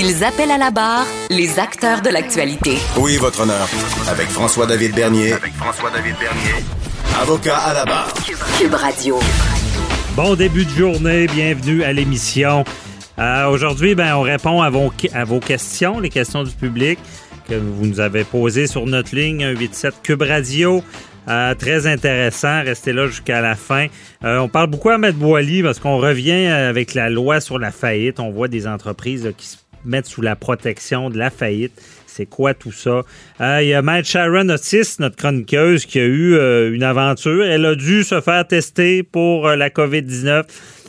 Ils appellent à la barre les acteurs de l'actualité. Oui, votre honneur. Avec François-David Bernier. Avec François-David Bernier. Avocat à la barre. Cube Radio. Bon début de journée, bienvenue à l'émission. Euh, Aujourd'hui, ben, on répond à vos, à vos questions, les questions du public que vous nous avez posées sur notre ligne 187 Cube Radio. Euh, très intéressant, restez là jusqu'à la fin. Euh, on parle beaucoup à Maître Boily parce qu'on revient avec la loi sur la faillite. On voit des entreprises là, qui se mettent sous la protection de la faillite. C'est quoi tout ça? Euh, Il y a Maître Sharon Otis, notre chroniqueuse, qui a eu euh, une aventure. Elle a dû se faire tester pour euh, la COVID-19.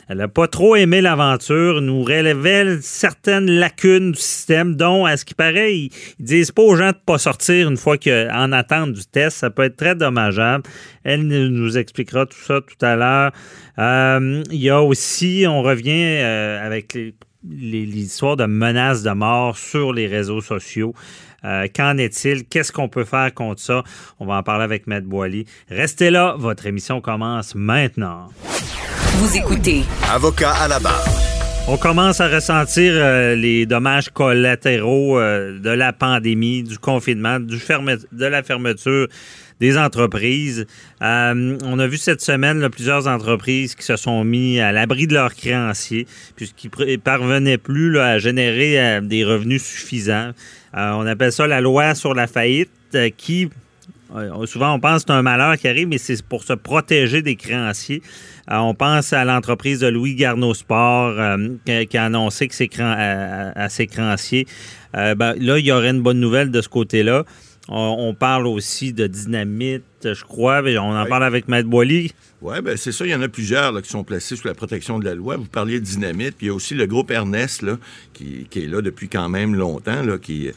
Elle n'a pas trop aimé l'aventure, nous révèle certaines lacunes du système, dont, à ce qui paraît, ils, ils disent pas aux gens de pas sortir une fois qu'en attente du test. Ça peut être très dommageable. Elle nous expliquera tout ça tout à l'heure. Il y a aussi, on revient avec les, histoires de menaces de mort sur les réseaux sociaux. Euh, Qu'en est-il? Qu'est-ce qu'on peut faire contre ça? On va en parler avec Maître Boily. Restez là, votre émission commence maintenant. Vous écoutez Avocat à la barre. On commence à ressentir euh, les dommages collatéraux euh, de la pandémie, du confinement, de la fermeture des entreprises. Euh, on a vu cette semaine plusieurs entreprises qui se sont mis à l'abri de leurs créanciers puisqu'ils ne parvenaient plus à générer des revenus suffisants. On appelle ça la loi sur la faillite qui Souvent, on pense que c'est un malheur qui arrive, mais c'est pour se protéger des créanciers. Euh, on pense à l'entreprise de Louis Garneau Sport euh, qui, a annoncé que ses cran- à, ses créanciers. Euh, ben, là, il y aurait une bonne nouvelle de ce côté-là. On, on parle aussi de dynamite, je crois. mais On en Oui. parle avec Maître Boily. Oui, ben c'est ça. Il y en a plusieurs là, qui sont placés sous la protection de la loi. Vous parliez de dynamite, puis il y a aussi le groupe Ernest là, qui, qui est là depuis quand même longtemps. Là, qui, euh,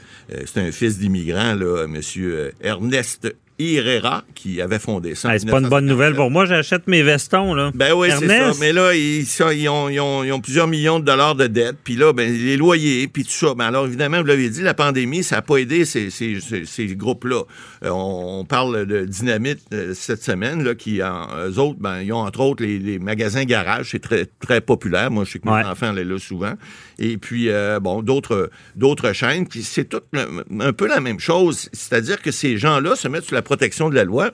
c'est un fils d'immigrant, là, euh, Ernest Herrera, qui avait fondé ça. Hey, c'est pas une bonne 1957. nouvelle pour moi. J'achète mes vestons. Là. Ben oui, c'est ça. Mais là, ils, ça, ils, ont, ils ont- ils ont plusieurs millions de dollars de dettes. Puis là, ben, les loyers, puis tout ça. Ben alors, évidemment, vous l'avez dit, la pandémie, ça n'a pas aidé ces, ces- ces- ces groupes-là. Euh, on, parle de Dynamite euh, cette semaine, là, qui, en, eux autres, ben, ils ont entre autres les, les magasins garage. C'est très, très populaire. Moi, je sais que mes Ouais. enfants allaient là souvent. Et puis, euh, bon, d'autres d'autres chaînes. Puis c'est tout un peu la même chose. C'est-à-dire que ces gens-là se mettent sous la protection de la loi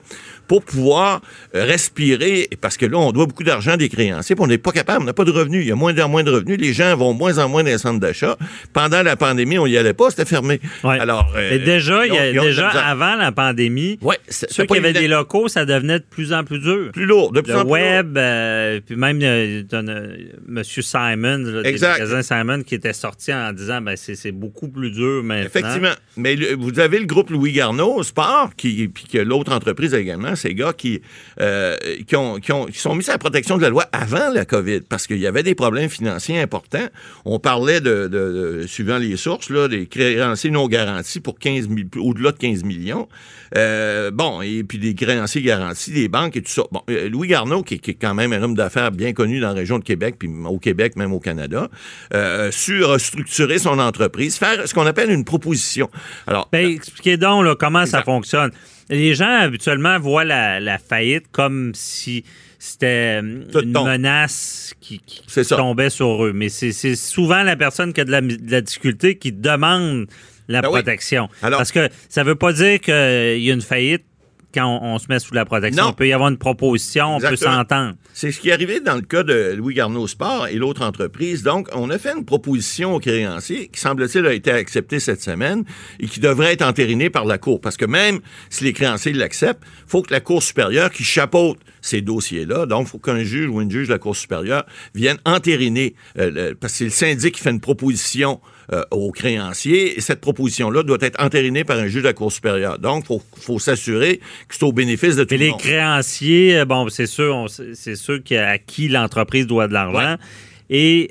pour pouvoir euh, respirer, parce que là, on doit beaucoup d'argent des créanciers, puis on n'est pas capable, on n'a pas de revenus. Il y a moins en moins de revenus. Les gens vont moins en moins dans les centres d'achat. Pendant la pandémie, on n'y allait pas, c'était fermé. Ouais. Alors, euh, Et déjà, il y a- ils ont- ils ont de la déjà avant la pandémie, Ouais, ceux qui avaient des locaux, ça devenait de plus en plus dur. plus lourd, de plus le en plus web, euh, puis même euh, Monsieur Simon, des magasins Simon, qui était sorti en disant ben c'est, c'est beaucoup plus dur maintenant. Effectivement. Mais le- vous avez le groupe Louis Garneau, Sport, qui, puis que l'autre entreprise également, ces gars qui, euh, qui, ont, qui, ont- qui sont mis à la protection de la loi avant la COVID, parce qu'il y avait des problèmes financiers importants. On parlait de, de- de- suivant les sources, là, des créanciers non garantis pour 15 000 au-delà de 15 millions. Euh, bon, et puis des créanciers garantis, des banques et tout ça. Bon, euh, Louis Garneau, qui, qui est quand même un homme d'affaires bien connu dans la région de Québec, puis au Québec, même au Canada, a su restructurer son entreprise, faire ce qu'on appelle une proposition. Alors, Ben, expliquez donc là, comment ça fonctionne. Les gens habituellement voient la, la faillite comme si c'était euh, Tout une tombe. menace qui, qui C'est ça. tombait sur eux. Mais c'est, c'est souvent la personne qui a de la, de la difficulté qui demande la Ben oui. protection. Alors- Parce que ça veut pas dire qu'il y a une faillite quand on, on se met sous la protection. Non. Il peut y avoir une proposition, on peut s'entendre. C'est ce qui est arrivé dans le cas de Louis Garneau Sport et l'autre entreprise. Donc, on a fait une proposition aux créanciers qui, semble-t-il, a été acceptée cette semaine et qui devrait être entérinée par la Cour. Parce que même si les créanciers l'acceptent, faut que la Cour supérieure qui chapeaute ces dossiers-là, donc il faut qu'un juge ou une juge de la Cour supérieure vienne entériner, euh, le- parce que c'est le syndic qui fait une proposition euh, aux créanciers, et cette proposition-là doit être entérinée par un juge de la Cour supérieure. Donc, il faut, faut s'assurer que c'est au bénéfice de tout Mais le les monde. créanciers, euh, bon, c'est sûr, c'est sûr qui- à qui l'entreprise doit de l'argent. Ouais. Et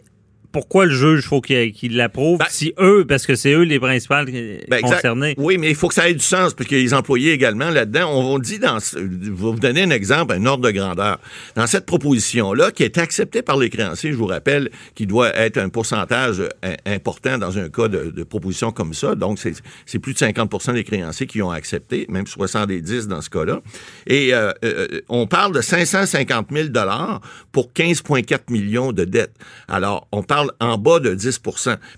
pourquoi le juge faut qu'il l'approuve Ben- si eux, parce que c'est eux les principaux Ben, concernés? Oui, mais il faut que ça ait du sens, parce les employés également là-dedans. On, on dit dans. ce- Je vais vous donner un exemple, un ordre de grandeur. Dans cette proposition-là, qui est acceptée par les créanciers, je vous rappelle, qui doit être un pourcentage euh, important dans un cas de, de proposition comme ça. Donc, c'est c'est plus de 50% des créanciers qui ont accepté, même 70 dans ce cas-là. Et euh, euh, on parle de 550 000 pour 15,4 millions de dettes. Alors, on parle en bas de 10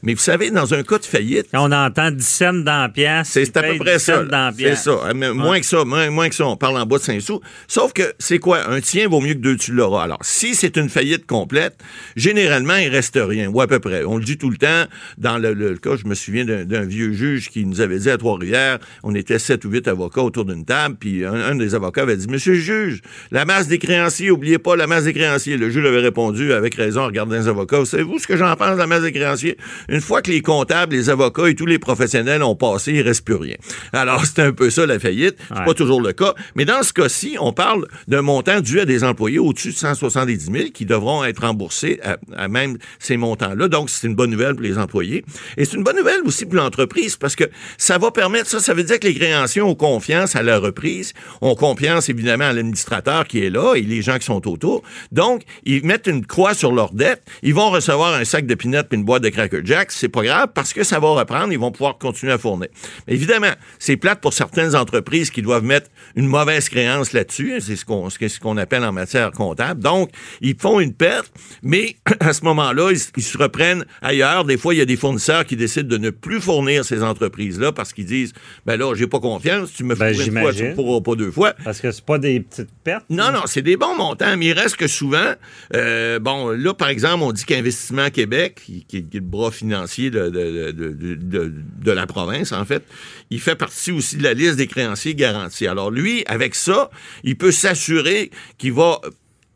Mais vous savez, dans un cas de faillite, Quand on entend 10 cents dans la pièce, c'est à peu près 10 cents ça. C'est ça. Mais Moins que ça, moins, moins que ça. On parle en bas de 5 sous. Sauf que c'est quoi? Un tien vaut mieux que deux tu l'auras. Alors, si c'est une faillite complète, généralement, il reste rien, ou à peu près. On le dit tout le temps. Dans le, le cas, je me souviens d'un d'un vieux juge qui nous avait dit à Trois-Rivières, on était sept ou huit avocats autour d'une table, puis un, un des avocats avait dit, Monsieur le juge, la masse des créanciers, oubliez pas la masse des créanciers. Le juge avait répondu avec raison en regardant les avocats. Savez-vous ce que j'en pense de la masse des créanciers? Une fois que les comptables, les avocats et tous les professionnels ont passé, il reste plus rien. Alors, c'est un peu ça la faillite. C'est Ouais. pas toujours le cas. Mais dans ce cas-ci, on parle d'un montant dû à des employés au-dessus de 170 000 qui devront être remboursés à, à même ces montants-là. Donc, c'est une bonne nouvelle pour les employés. Et c'est une bonne nouvelle aussi pour l'entreprise parce que ça va permettre, ça, ça veut dire que les créanciers ont confiance à la reprise, ont confiance évidemment à l'administrateur qui est là et les gens qui sont autour. Donc, ils mettent une croix sur leur dette. Ils vont recevoir un sac de peanuts puis une boîte de Cracker Jack. C'est pas grave parce que ça va reprendre. Ils vont pouvoir continuer à fournir. Mais évidemment, c'est plate pour certaines entreprises qui doivent mettre une mauvaise créance là-dessus. C'est ce qu'on ce qu'on appelle en matière comptable. Donc, ils font une perte, mais à ce moment-là, ils, ils se reprennent ailleurs. Des fois, il y a des fournisseurs qui décident de ne plus fournir ces entreprises-là parce qu'ils disent, ben là, j'ai pas confiance. Tu me Ben, fais une fois, tu pourras pas deux fois. Parce que c'est pas des petites pertes. Non, non, c'est des bons montants, mais il reste que souvent, euh, bon, là, par exemple, on dit qu'Investissement Québec, qui, est le bras financier de la province, en fait, il fait partie aussi de la liste des créanciers garantis. Alors, lui, avec ça, il peut s'assurer qu'il va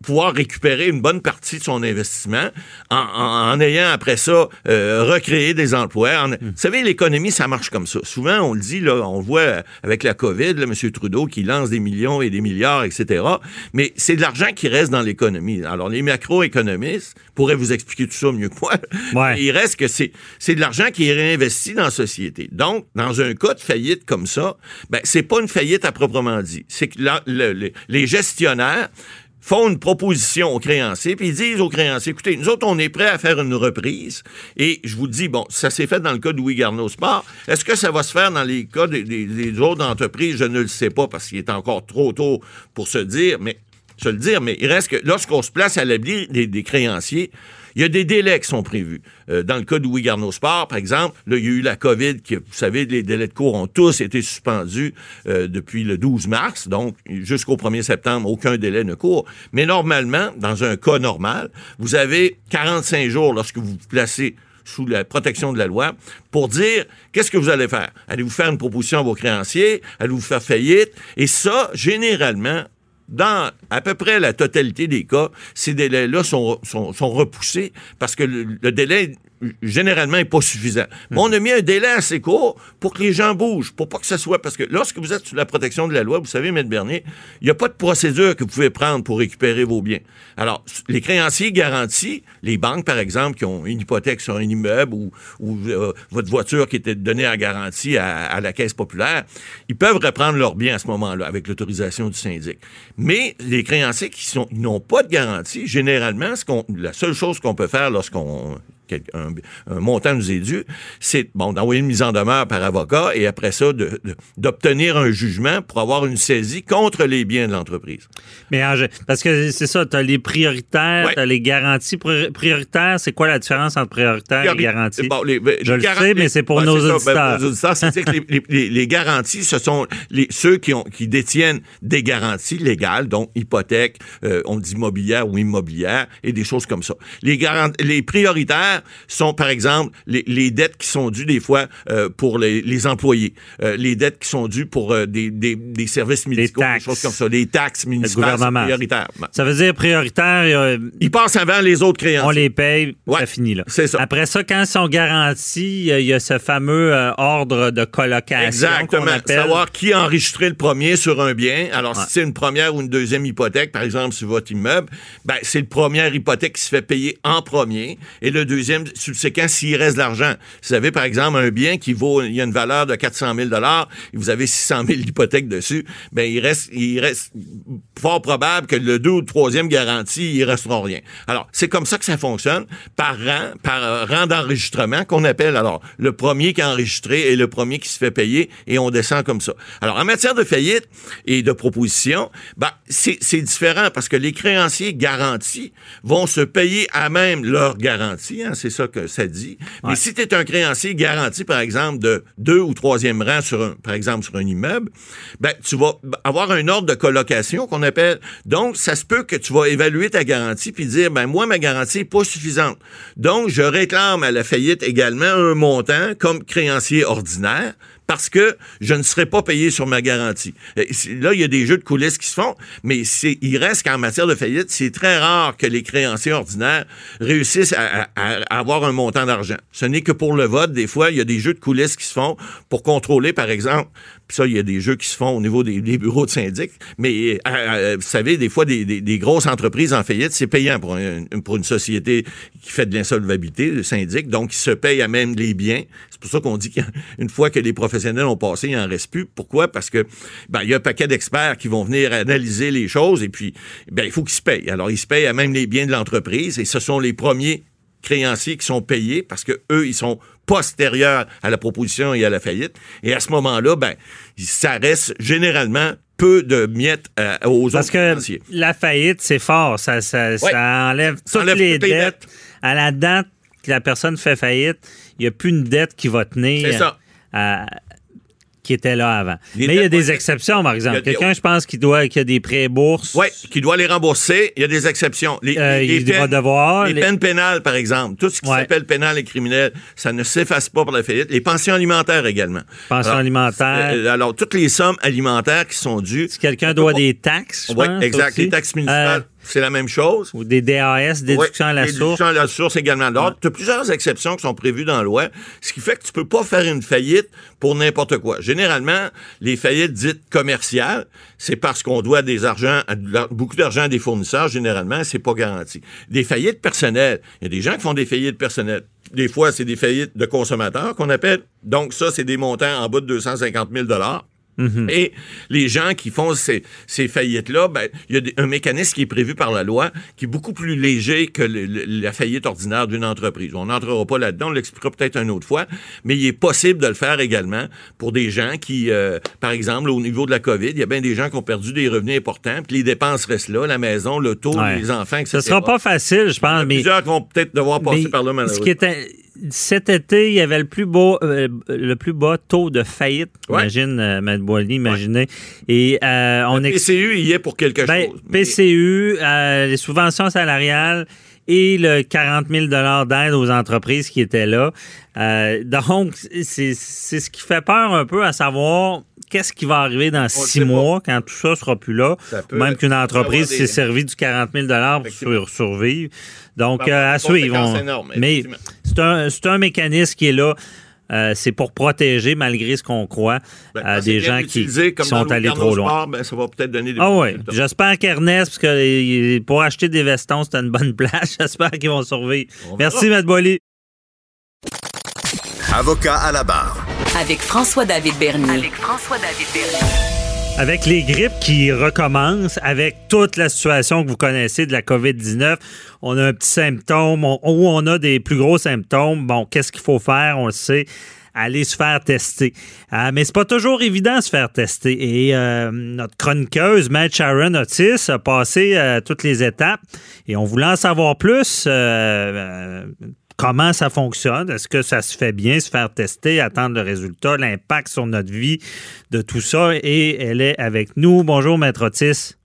pouvoir récupérer une bonne partie de son investissement en, en- en ayant après ça euh, recréé des emplois. En- Vous savez, l'économie, ça marche comme ça. Souvent, on le dit, là, on le voit avec la COVID, là, M. Trudeau qui lance des millions et des milliards, etc. Mais c'est de l'argent qui reste dans l'économie. Alors, les macroéconomistes pourraient vous expliquer tout ça mieux que moi. Ouais. Il reste que c'est c'est de l'argent qui est réinvesti dans la société. Donc, dans un cas de faillite comme ça, ben, c'est pas une faillite à proprement dit. C'est que la- le- le- les gestionnaires font une proposition aux créanciers, puis ils disent aux créanciers, écoutez, nous autres, on est prêts à faire une reprise. Et je vous dis, bon, ça s'est fait dans le cas de Louis Garneau Sport. Est-ce que ça va se faire dans les cas des, autres entreprises? Je ne le sais pas parce qu'il est encore trop tôt pour se dire, mais se le dire, mais il reste que lorsqu'on se place à l'abri des créanciers, il y a des délais qui sont prévus. Euh, dans le cas de Louis Garneau Sport, par exemple, là, il y a eu la COVID, qui, vous savez, les délais de cours ont tous été suspendus euh, depuis le 12 mars, donc jusqu'au 1er septembre, aucun délai ne court. Mais normalement, dans un cas normal, vous avez 45 jours lorsque vous vous placez sous la protection de la loi pour dire qu'est-ce que vous allez faire. Allez-vous faire une proposition à vos créanciers? Allez-vous faire faillite? Et ça, généralement, dans à peu près la totalité des cas, ces délais-là sont, sont, repoussés parce que le délai généralement n'est pas suffisant. Mais on a mis un délai assez court pour que les gens bougent, pour pas que ce soit... Parce que lorsque vous êtes sous la protection de la loi, vous savez, M. Bernier, il n'y a pas de procédure que vous pouvez prendre pour récupérer vos biens. Alors, les créanciers garantis, les banques, par exemple, qui ont une hypothèque sur un immeuble ou, euh, votre voiture qui était donnée en garantie à, la Caisse populaire, ils peuvent reprendre leurs biens à ce moment-là avec l'autorisation du syndic. Mais les créanciers qui n'ont pas de garantie, généralement, ce la seule chose qu'on peut faire lorsqu'on un, un montant nous est dû, c'est bon d'envoyer une mise en demeure par avocat et après ça d'obtenir un jugement pour avoir une saisie contre les biens de l'entreprise. Mais parce que c'est ça, tu as les prioritaires, Ouais. tu as les garanties. Pri- Prioritaires, c'est quoi la différence entre prioritaire et garantie? Bon, les- Je les le sais, mais c'est pour Ouais, nos ça. Ben, pour nos auditeurs, c'est que les, garanties, ce sont les, ceux qui, ont, qui détiennent des garanties légales, donc hypothèque, euh, on dit immobilière ou immobilière, et des choses comme ça. Les, les prioritaires sont, par exemple, les, les dettes qui sont dues des fois euh, pour les, les employés, euh, les dettes qui sont dues pour euh, des, des, des services médicaux, des taxes. choses comme ça, les taxes municipales, c'est gouvernement. prioritaire. Ça veut dire prioritaire, Ils passent avant les autres créanciers. on les paye, Ouais, ça finit là. c'est ça. Après ça, quand ils sont garantis, il y a- ce fameux ordre de colocation. Exactement. appelle. Savoir qui a enregistré le premier sur un bien. Alors, Ouais. si c'est une première ou une deuxième hypothèque, par exemple, sur votre immeuble, ben, c'est le première hypothèque qui se fait payer en premier et le deuxième deuxième subséquent s'il reste de l'argent. Si vous avez, par exemple, un bien qui vaut, il y a une valeur de 400 000 et vous avez 600 000 d'hypothèque dessus, ben il reste, il reste fort probable que le deux ou troisième garantie, il restera rien. Alors, c'est comme ça que ça fonctionne, par rang, par euh, rang d'enregistrement qu'on appelle. Alors, le premier qui est enregistré est le premier qui se fait payer et on descend comme ça. Alors, en matière de faillite et de proposition, ben, c'est différent parce que les créanciers garantis vont se payer à même leur garantie, hein, c'est ça que ça dit. Mais si tu es un créancier garanti, par exemple, de deux ou troisième rang sur un, par exemple, sur un immeuble, ben, tu vas avoir un ordre de colocation qu'on appelle. Donc, ça se peut que tu vas évaluer ta garantie puis dire, ben, moi, ma garantie n'est pas suffisante. Donc, je réclame à la faillite également un montant comme créancier ordinaire parce que je ne serai pas payé sur ma garantie. Là, il y a des jeux de coulisses qui se font, mais il reste qu'en matière de faillite, c'est très rare que les créanciers ordinaires réussissent à, avoir un montant d'argent. Ce n'est que pour le vote. Des fois, il y a des jeux de coulisses qui se font pour contrôler, par exemple, puis ça, il y a des jeux qui se font au niveau des, bureaux de syndic. Mais euh, euh, vous savez, des fois, des, grosses entreprises en faillite, c'est payant pour, pour une société qui fait de l'insolvabilité, le syndic. Donc, ils se payent à même les biens. C'est pour ça qu'on dit qu'une fois que les professionnels ont passé, il n'en reste plus. Pourquoi? Parce que ben, il y a un paquet d'experts qui vont venir analyser les choses et puis ben, il faut qu'ils se payent. Alors, ils se payent à même les biens de l'entreprise et ce sont les premiers créanciers qui sont payés parce que eux, ils sont postérieurs à la proposition et à la faillite. Et à ce moment-là, ben, ça reste généralement peu de miettes euh, aux Parce que la faillite, c'est fort. Ça, ça, ça enlève toutes les dettes. À la date que la personne fait faillite, il n'y a plus une dette qui va tenir. C'est ça. À, qui était là avant. Mais il y a des exceptions, par exemple. Quelqu'un, je pense, qui doit qui a des prêts bourses. Oui, qui doit les rembourser. Il y a des exceptions. Les, euh, les, peines, devoir, les, peines pénales, par exemple. Tout ce qui s'appelle pénal et criminel, ça ne s'efface pas pour la faillite. Les pensions alimentaires également. Pensions alimentaires. Euh, alors, toutes les sommes alimentaires qui sont dues. Si quelqu'un doit des taxes, je Oui, exact. Les taxes municipales. Euh, c'est la même chose. Ou des DAS, déduction à la source. Déduction à la source également. Alors, tu as plusieurs exceptions qui sont prévues dans la loi, ce qui fait que tu peux pas faire une faillite pour n'importe quoi. Généralement, les faillites dites commerciales, c'est parce qu'on doit des argents, beaucoup d'argent à des fournisseurs, généralement, c'est pas garanti. Des faillites personnelles, il y a des gens qui font des faillites personnelles. Des fois, c'est des faillites de consommateurs qu'on appelle. Donc, ça, c'est des montants en bas de 250 000 Mhm. Et les gens qui font ces, ces faillites-là, ben, il y a un mécanisme qui est prévu par la loi qui est beaucoup plus léger que la faillite ordinaire d'une entreprise. On n'entrera pas là-dedans, on l'expliquera peut-être une autre fois, mais il est possible de le faire également pour des gens qui, euh, par exemple, au niveau de la COVID, il y a bien des gens qui ont perdu des revenus importants, puis les dépenses restent là, la maison, l'auto, les enfants, etc. Ce sera pas facile, je pense. mais plusieurs qui vont peut-être devoir passer par là, malheureusement cet été, il y avait le plus beau, euh, le plus bas taux de faillite. Imagine, euh, Boily, imaginez. Et euh, on le PCU, il y est pour quelque ben, chose. PCU, les subventions salariales et le 40 000 d'aide aux entreprises qui étaient là. donc, c'est ce qui fait peur un peu à savoir qu'est-ce qui va arriver dans six mois quand tout ça sera plus là? Même qu'une entreprise s'est servie du 40 000 pour survivre. Donc, euh, à suivre. mais c'est un, un, mécanisme qui est là. Euh, c'est pour protéger, malgré ce qu'on croit, ben, euh, des gens qui, sont allés trop loin. Ben, ça va peut-être donner des Ah oui. J'espère qu'Ernest, parce que pour acheter des vestons, c'est une bonne place. J'espère qu'ils vont survivre. Merci, Matt Boily. Avocat à la barre. Avec François-David Bernier. Avec François-David Bernier. Avec les grippes qui recommencent, avec toute la situation que vous connaissez de la COVID-19, on a un petit symptôme, ou on a des plus gros symptômes. Bon, qu'est-ce qu'il faut faire? On le sait aller se faire tester. Euh, mais c'est pas toujours évident de se faire tester. Et euh, notre chroniqueuse, Matt Sharon Otis, a passé euh, toutes les étapes et on voulait en savoir plus comment ça fonctionne? Est-ce que ça se fait bien, se faire tester, attendre le résultat, l'impact sur notre vie de tout ça? Et elle est avec nous. Bonjour, Maître Otis.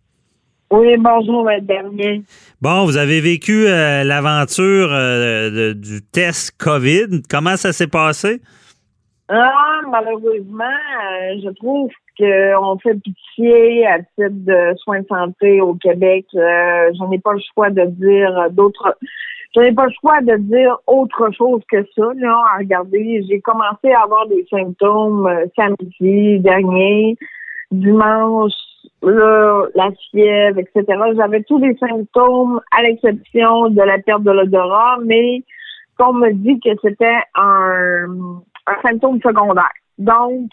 Oui, bonjour, Maître Bernier. Bon, vous avez vécu euh, l'aventure euh, du test COVID. Comment ça s'est passé? Ah, malheureusement, euh, je trouve qu'on fait pitié à titre de soins de santé au Québec. je n'ai pas le choix de dire d'autres j'avais pas le choix de dire autre chose que ça, là, à regarder. J'ai commencé à avoir des symptômes euh, samedi dernier, dimanche, là, la fièvre, etc. J'avais tous les symptômes à l'exception de la perte de l'odorat, mais qu'on me dit que c'était un, un symptôme secondaire. Donc,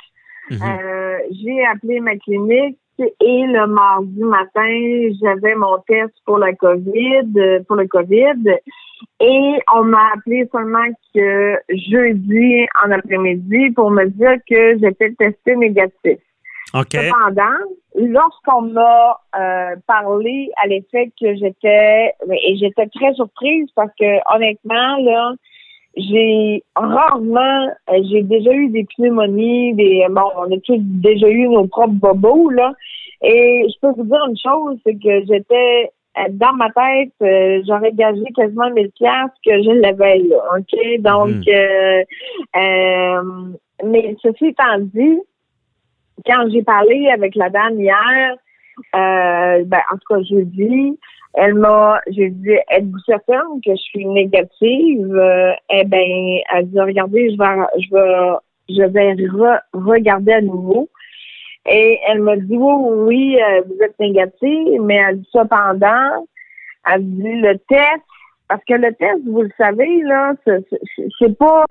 Mhm. euh, j'ai appelé ma clinique et le mardi matin, j'avais mon test pour la COVID, euh, pour le COVID. Et on m'a appelé seulement que jeudi en après-midi pour me dire que j'étais testé négatif. OK. Cependant, lorsqu'on m'a euh, parlé à l'effet que j'étais et j'étais très surprise parce que honnêtement là, j'ai rarement euh, j'ai déjà eu des pneumonies, des bon, on a tous déjà eu nos propres bobos là. Et je peux vous dire une chose, c'est que j'étais euh, dans ma tête, euh, j'aurais gagé quasiment 1000 pièces que je l'avais là, ok? Donc, Mhm. euh, euh, mais ceci étant dit, quand j'ai parlé avec la dame hier, euh, ben, en tout cas jeudi, elle m'a, j'ai dit, êtes-vous certaine que je suis négative? Euh, eh ben, elle dit, regardez, je vais, je vais, je vais re- regarder à nouveau. Et elle m'a dit, oui, oui, euh, vous êtes négative, mais elle dit cependant, elle dit le test, parce que le test, vous le savez, là, c'est pas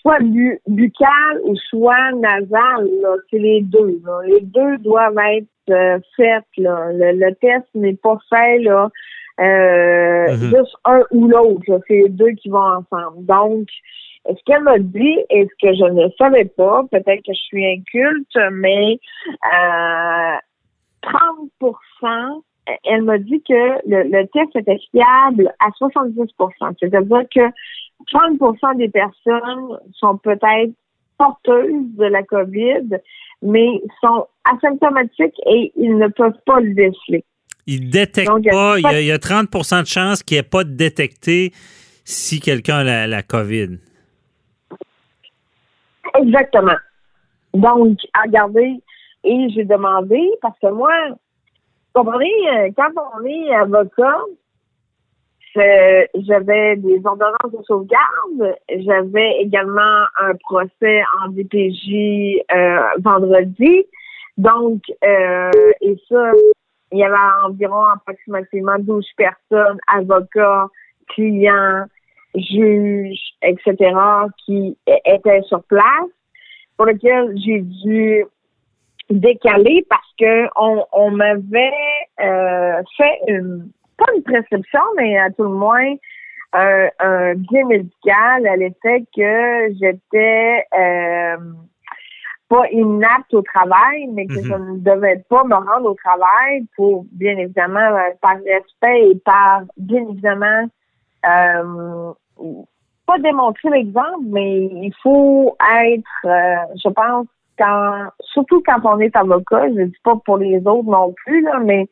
soit bu- buccal ou soit nasal, là. C'est les deux, là. Les deux doivent être euh, faits, là. Le, le test n'est pas fait, là. Euh, Mhm. juste un ou l'autre. C'est les deux qui vont ensemble. Donc, ce qu'elle m'a dit et ce que je ne savais pas, peut-être que je suis inculte, mais euh, 30% elle m'a dit que le, le test était fiable à 70% C'est-à-dire que 30% des personnes sont peut-être porteuses de la COVID, mais sont asymptomatiques et ils ne peuvent pas le déceler. Il ne détecte Donc, il y a pas. Il y, a, il y a 30% de chances qu'il n'y ait pas de détecté si quelqu'un a la, la COVID. Exactement. Donc, à regarder, et j'ai demandé, parce que moi, vous comprenez, euh, quand on est avocat, j'avais des ordonnances de sauvegarde, j'avais également un procès en DPJ euh, vendredi. Donc, euh, et ça, il y avait environ approximativement 12 personnes, avocats, clients, juges, etc., qui étaient sur place, pour lequel j'ai dû décaler parce que on, on m'avait euh, fait une pas une prescription, mais à tout le moins un, un bien médical à l'effet que j'étais euh, pas inapte au travail, mais que Mhm. je ne devais pas me rendre au travail pour, bien évidemment, euh, par respect et par, bien évidemment, euh, pas démontrer l'exemple, mais il faut être, euh, je pense, quand, surtout quand on est avocat, je ne dis pas pour les autres non plus, là, mais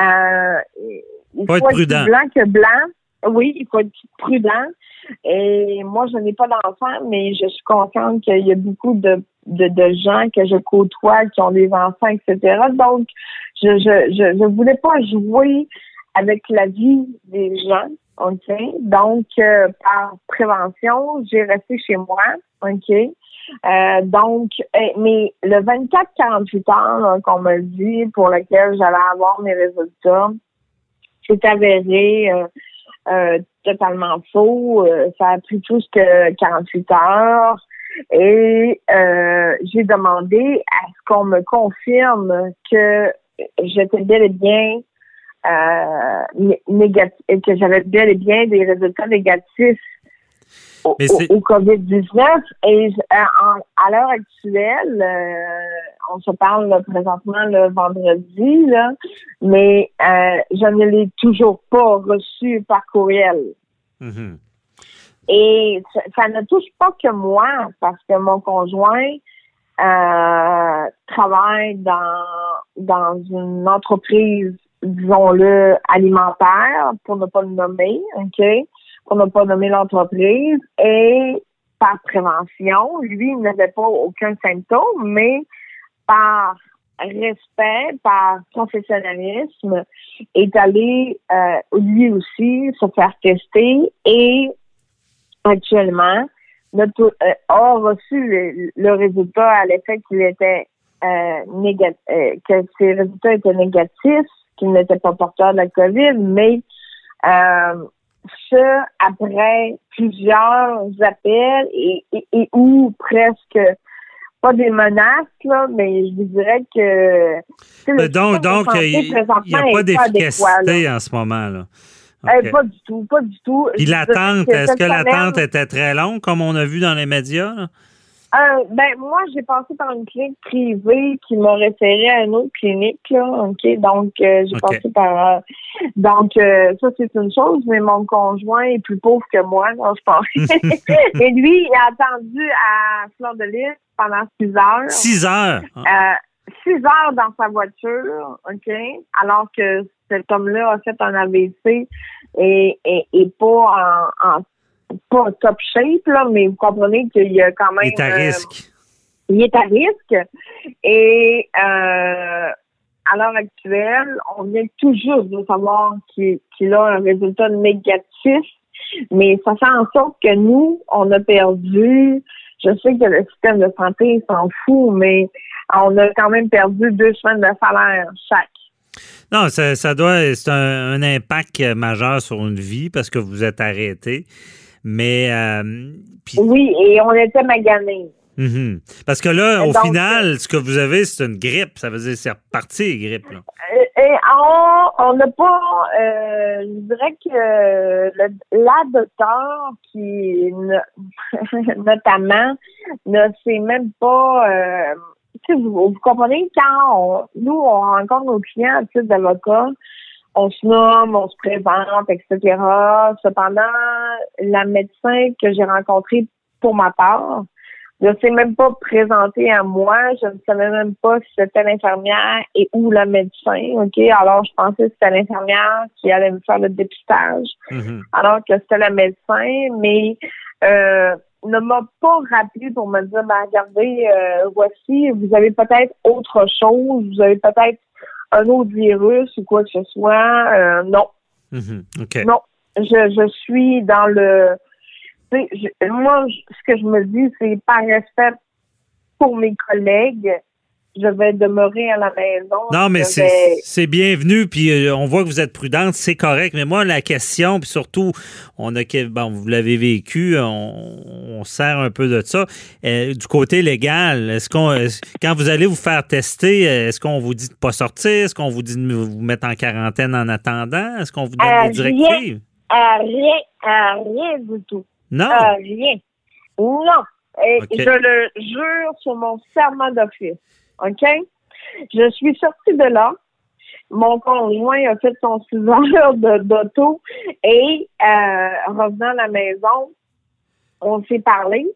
euh, il Faut faut être prudent. plus blanc que blanc. Oui, il faut être prudent. Et moi, je n'ai pas d'enfants, mais je suis consciente qu'il y a beaucoup de, de, de gens que je côtoie qui ont des enfants, etc. Donc, je je, je, je voulais pas jouer avec la vie des gens, OK? Donc, euh, par prévention, j'ai resté chez moi, OK? Euh, donc, eh, mais le 24-48 heures qu'on m'a dit pour lequel j'allais avoir mes résultats, c'est avéré euh, euh, totalement faux. Euh, ça a pris plus que 48 heures. Et euh, j'ai demandé à ce qu'on me confirme que j'étais bel et bien né- négatif, que j'avais bel et bien des résultats négatifs au, Mais c'est- au- au COVID-19. Et à, l'heure actuelle, euh, on se parle là, présentement le vendredi, là, mais euh, je ne l'ai toujours pas reçu par courriel. Mhm. Et ça, ça ne touche pas que moi, parce que mon conjoint euh, travaille dans, dans une entreprise, disons-le, alimentaire, pour ne pas le nommer, OK? Pour ne pas nommer l'entreprise. Et par prévention, lui, il n'avait pas aucun symptôme, mais par respect, par professionnalisme, est allé euh, lui aussi se faire tester et actuellement notre, euh, a reçu le, le résultat à l'effet qu'il était euh, négatif, que ses résultats étaient négatifs, qu'il n'était pas porteur de la COVID, mais ce après plusieurs appels et, et, et ou presque pas des menaces, là, mais je vous dirais que. Donc, donc il n'y a pas d'efficacité en ce moment. Là. OK. pas du tout, pas du tout. Puis l'attente, est-ce que l'attente était très longue, comme on a vu dans les médias? là? Euh, ben moi, j'ai passé par une clinique privée qui m'a référé à une autre clinique, là. OK? Donc, euh, j'ai passé par euh, donc euh, ça, c'est une chose, mais mon conjoint est plus pauvre que moi, non, je pense. Et lui, il a attendu à Fleur de Lys pendant six heures. Six heures? Euh, six heures dans sa voiture, OK, alors que cet homme-là a fait un AVC et, et, et pas en, en pas top shape, là, mais vous comprenez qu'il y a quand même Il est à euh, risque. il est à risque. Et euh, à l'heure actuelle, on vient tout juste de savoir qu'il a un résultat négatif, mais ça fait en sorte que nous, on a perdu. Je sais que le système de santé s'en fout, mais on a quand même perdu deux semaines de salaire chaque. Non, ça, ça doit. C'est un, un impact majeur sur une vie parce que vous êtes arrêté. Mais. euh, Oui, et on était maganés. Mhm. Parce que là, au donc, final, ce que vous avez, c'est une grippe. Ça veut dire c'est reparti, grippe. Là. Euh, Et on n'a pas, euh, je dirais que le, la docteur qui, notamment, ne sait même pas, euh, vous, vous comprenez, quand on, nous, on rencontre nos clients à titre d'avocat, on se nomme, on se présente, etc. Cependant, la médecin que j'ai rencontrée pour ma part, ne s'est même pas présentée à moi. Je ne savais même pas si c'était l'infirmière et ou le médecin. OK? Alors, je pensais que c'était l'infirmière qui allait me faire le dépistage, Mhm. alors que c'était le médecin, mais euh, ne m'a pas rappelé pour me dire, ben, regardez, euh, voici, vous avez peut-être autre chose, vous avez peut-être un autre virus ou quoi que ce soit. Euh, non. Mhm. OK. Non, je, je suis dans le. je- moi, je- ce que je me dis, c'est par respect pour mes collègues, je vais demeurer à la maison. Non, mais c'est vais- c'est bienvenu, puis euh, on voit que vous êtes prudente, c'est correct. Mais moi, la question, puis surtout, on a bon, vous l'avez vécu, on, on sert un peu de ça. Euh, du côté légal, est-ce qu'on, est-ce- quand vous allez vous faire tester, euh, est-ce qu'on vous dit de pas sortir, est-ce qu'on vous dit de vous mettre en quarantaine en attendant, est-ce qu'on vous donne des directives? À rien, à rien du tout. Non. À rien. Non. Et je le jure sur mon serment d'office. OK? Je suis sortie de là. Mon conjoint a fait son six heures de- d'auto et euh, revenant à la maison, on s'est parlé.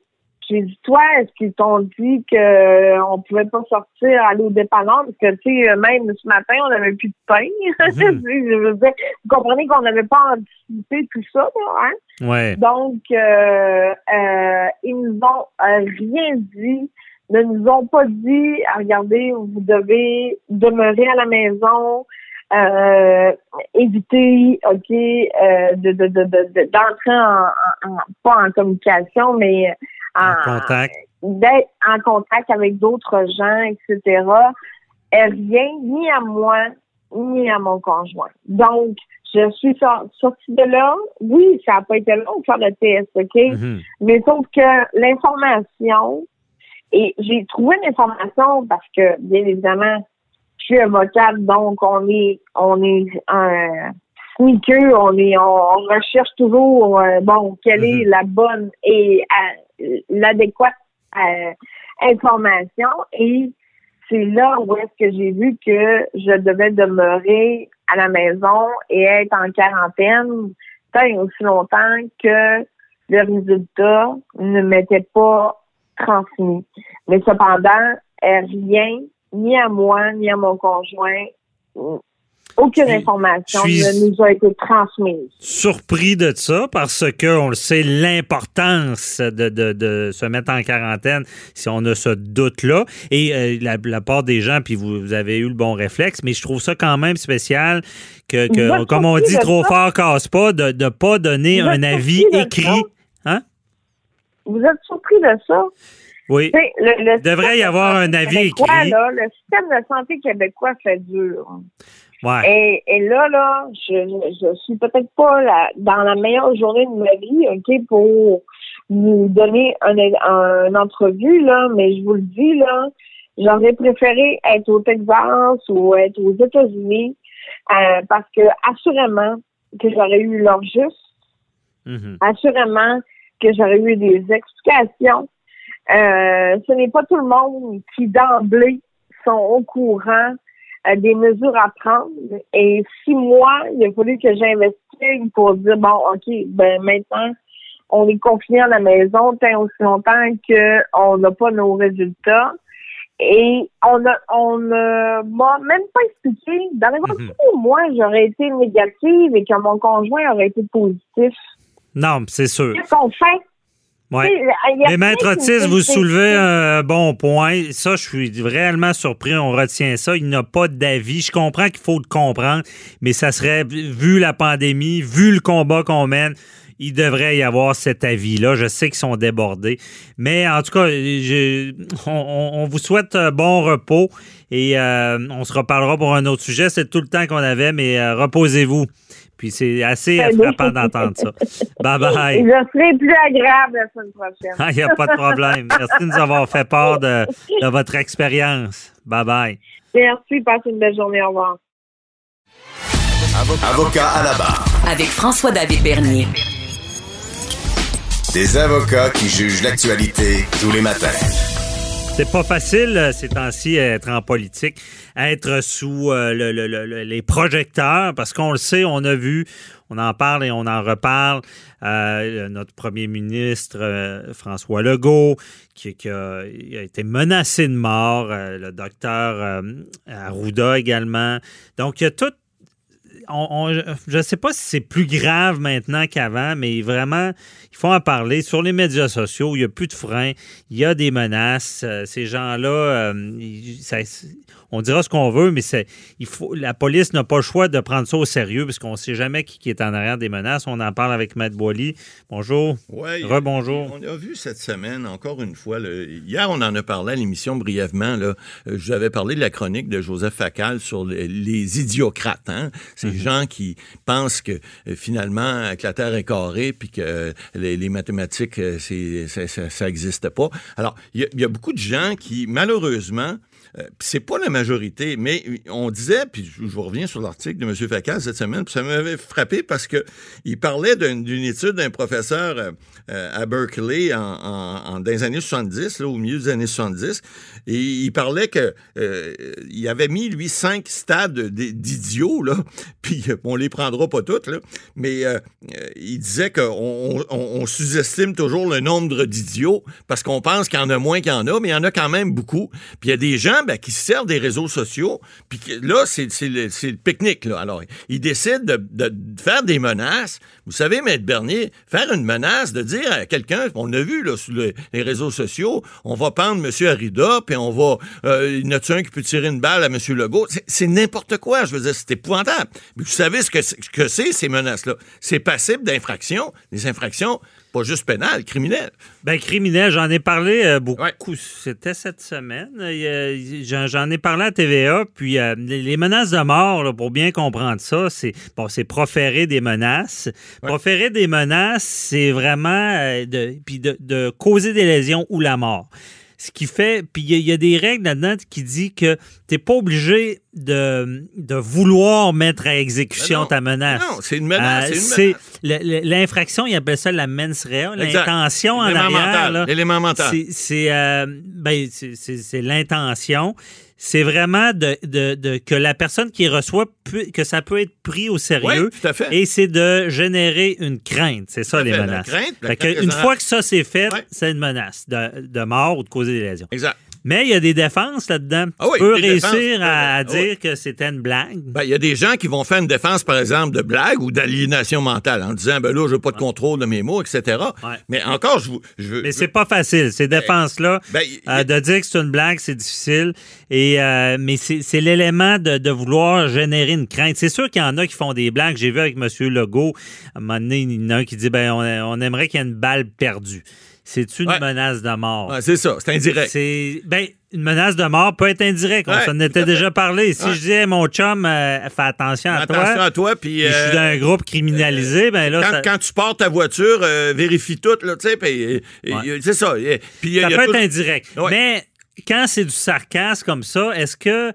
J'ai dit, toi, est-ce qu'ils t'ont dit qu'on pouvait pas sortir, aller au dépanneur? Parce que, tu sais, même ce matin, on n'avait plus de pain. Mhm. Je veux dire, vous comprenez qu'on n'avait pas anticipé tout ça, là, hein? Ouais. Donc, euh, euh, ils nous ont euh, rien dit, ne nous ont pas dit, regardez, vous devez demeurer à la maison, euh, éviter, ok, euh, de, de, de, de- de- d'entrer en, en- pas en communication, mais En contact. d'être en contact avec d'autres gens, etc. Et rien, ni à moi, ni à mon conjoint. Donc, je suis sor- sortie de là. Oui, ça n'a pas été long de faire le test, OK? Mhm. Mais sauf que l'information, et j'ai trouvé l'information parce que, bien évidemment, je suis avocate, donc on est, on est un sneaker, on est, on, on recherche toujours, euh, bon, quelle est Mhm. la bonne et euh, l'adéquate euh, information. Et c'est là où est-ce que j'ai vu que je devais demeurer à la maison et être en quarantaine tant et aussi longtemps que le résultat ne m'était pas transmis. Mais cependant, euh, rien, ni à moi, ni à mon conjoint, euh, aucune suis- information ne nous a été transmise. surpris de ça parce que on le sait l'importance de, de, de se mettre en quarantaine si on a ce doute-là. Et euh, la, la part des gens, puis vous, vous avez eu le bon réflexe, mais je trouve ça quand même spécial que, comme on dit, trop ça? fort casse pas, de ne pas donner un avis écrit. Vous êtes surpris de ça? Oui. Le- le Il devrait y avoir un avis québécois, écrit. là, le système de santé québécois fait dur. Ouais. Et, et là, là, je, je, suis peut-être pas la, dans la meilleure journée de ma vie, OK, pour vous donner un, un, une entrevue, là, mais je vous le dis, là, j'aurais préféré être au Texas ou être aux États-Unis euh, parce que assurément que j'aurais eu leur juste, Mhm. assurément que j'aurais eu des explications. Euh, ce n'est pas tout le monde qui d'emblée sont au courant euh, des mesures à prendre. Et six mois, il a fallu que j'investisse pour dire bon, ok, ben maintenant on est confiné à la maison tant aussi longtemps qu'on n'a pas nos résultats. Et on a, on ne m'a même pas expliqué. Dans l'éventualité, moi, j'aurais été négative et que mon conjoint aurait été positif. Non, c'est sûr. Qu'est-ce qu'on fait? Ouais. Mais Maître Otis, vous soulevez un bon point. Ça, je suis réellement surpris. On retient ça. Il n'a pas d'avis. Je comprends qu'il faut le comprendre, mais ça serait, vu la pandémie, vu le combat qu'on mène, il devrait y avoir cet avis-là. Je sais qu'ils sont débordés. Mais en tout cas, je- on, vous souhaite un bon repos et euh, on se reparlera pour un autre sujet. C'est tout le temps qu'on avait, mais euh, reposez-vous. Puis c'est assez Ben frappant d'entendre ça. Bye bye. Je serai plus agréable la semaine prochaine. Il n'y a pas de problème. Merci de nous avoir fait part de, de votre expérience. Bye bye. Merci, passez une belle journée. Au revoir. Avocat à la barre. Avec François-David Bernier. Des avocats qui jugent l'actualité tous les matins. C'est pas facile euh, ces temps-ci être en politique, être sous euh, le- le- le- les projecteurs, parce qu'on le sait, on a vu, on en parle et on en reparle. euh, notre premier ministre François Legault, qui, a, été menacé de mort, le docteur Arruda également. Donc il y a tout on- on- je ne sais pas si c'est plus grave maintenant qu'avant, mais vraiment, il faut en parler. Sur les médias sociaux, il n'y a plus de frein, il y a des menaces. Euh, ces gens-là, euh, on dira ce qu'on veut, mais il faut, la police n'a pas le choix de prendre ça au sérieux parce qu'on ne sait jamais qui, qui est en arrière des menaces. On en parle avec Matt Boily. Bonjour. Ouais, Rebonjour. On a vu cette semaine, encore une fois, le- hier on en a parlé à l'émission brièvement, là, euh, je vous avais parlé de la chronique de Joseph Facal sur les, les idiocrates, hein? ces gens qui pensent que euh, finalement que la Terre est carrée puis que euh, les, les mathématiques, euh, c'est, ça- n'existe pas. Alors, il y, a- il y a beaucoup de gens qui, malheureusement, euh, c'est pas la majorité, mais on disait, puis je je reviens sur l'article de M. Facal cette semaine, puis ça m'avait frappé parce que il parlait d'une étude d'un professeur euh, euh, à Berkeley en, dans les années 70, là, au milieu des années 70, et il parlait que euh, il avait mis, lui, cinq stades d'idiots, là, puis on les prendra pas toutes, mais il disait qu'on on, on- on sous-estime toujours le nombre d'idiots parce qu'on pense qu'il y en a moins qu'il y en a, mais il y en a quand même beaucoup. Puis il y a des gens ben, qui se servent des réseaux sociaux, puis là, c'est le, pique-nique. Alors, ils décident de, faire des menaces. Vous savez, Maître Bernier, faire une menace, de dire à quelqu'un, on a vu là, sur le- les réseaux sociaux, on va prendre M. Arida, puis on va... Euh, il y en a-tu un qui peut tirer une balle à M. Legault? C'est- n'importe quoi, je veux dire, c'est épouvantable. Mais vous savez ce que c'est, ce que c'est, ces menaces-là? C'est passible d'infractions, des infractions pas juste pénales, criminelles. Ben, criminel, j'en ai parlé euh, beaucoup. Ouais. C'était cette semaine. Euh, J'en ai parlé à TVA. Puis euh, les menaces de mort, là, pour bien comprendre ça, c'est bon, c'est proférer des menaces. Proférer des menaces, c'est vraiment euh, de, puis de, de causer des lésions ou la mort. Ce qui fait, puis il y, a- il y a des règles là-dedans qui dit que tu n'es pas obligé de, de vouloir mettre à exécution Ben non. ta menace. Non, c'est une menace, Euh, c'est L'infraction, il appelle ça la mens rea, Exact. l'intention en arrière. l'élément mental. C'est- euh, ben, l'intention. C'est vraiment de, de- de- que la personne qui reçoit, que ça peut être pris au sérieux. Oui, tout à fait. Et c'est de générer une crainte. C'est ça, Tout les fait, la menaces. crainte, la crainte une fois que ça c'est fait, c'est une menace de, de mort ou de causer des lésions. Exact. Mais il y a des défenses là-dedans. Ah oui, tu peux des réussir défenses. à, à Ah oui. dire que c'était une blague. Ben, il y a des gens qui vont faire une défense, par exemple, de blague ou d'aliénation mentale en disant, ben là, je n'ai pas de contrôle de mes mots, etc. Ouais. Mais encore, je. Je, veux- Mais c'est pas facile. Ces défenses-là, ben, euh, de dire que c'est une blague, c'est difficile. Et, euh, mais c'est c'est l'élément de, de vouloir générer une crainte. C'est sûr qu'il y en a qui font des blagues. J'ai vu avec M. Legault, à un moment donné, il y en a un qui dit ben, on, on aimerait qu'il y ait une balle perdue. C'est une Ouais. menace de mort? Ouais, c'est ça, c'est indirect. C'est ben une menace de mort peut être indirecte. On s'en était déjà parlé. Si je disais mon chum, euh, fais attention à Attention toi. à toi, puis... je suis euh, dans un groupe criminalisé, ben là, quand, ça, quand tu portes ta voiture, euh, vérifie tout, là, tu sais, puis, euh, euh, c'est ça. Ça il y a peut tout- être indirect. Mais quand c'est du sarcasme comme ça, est-ce que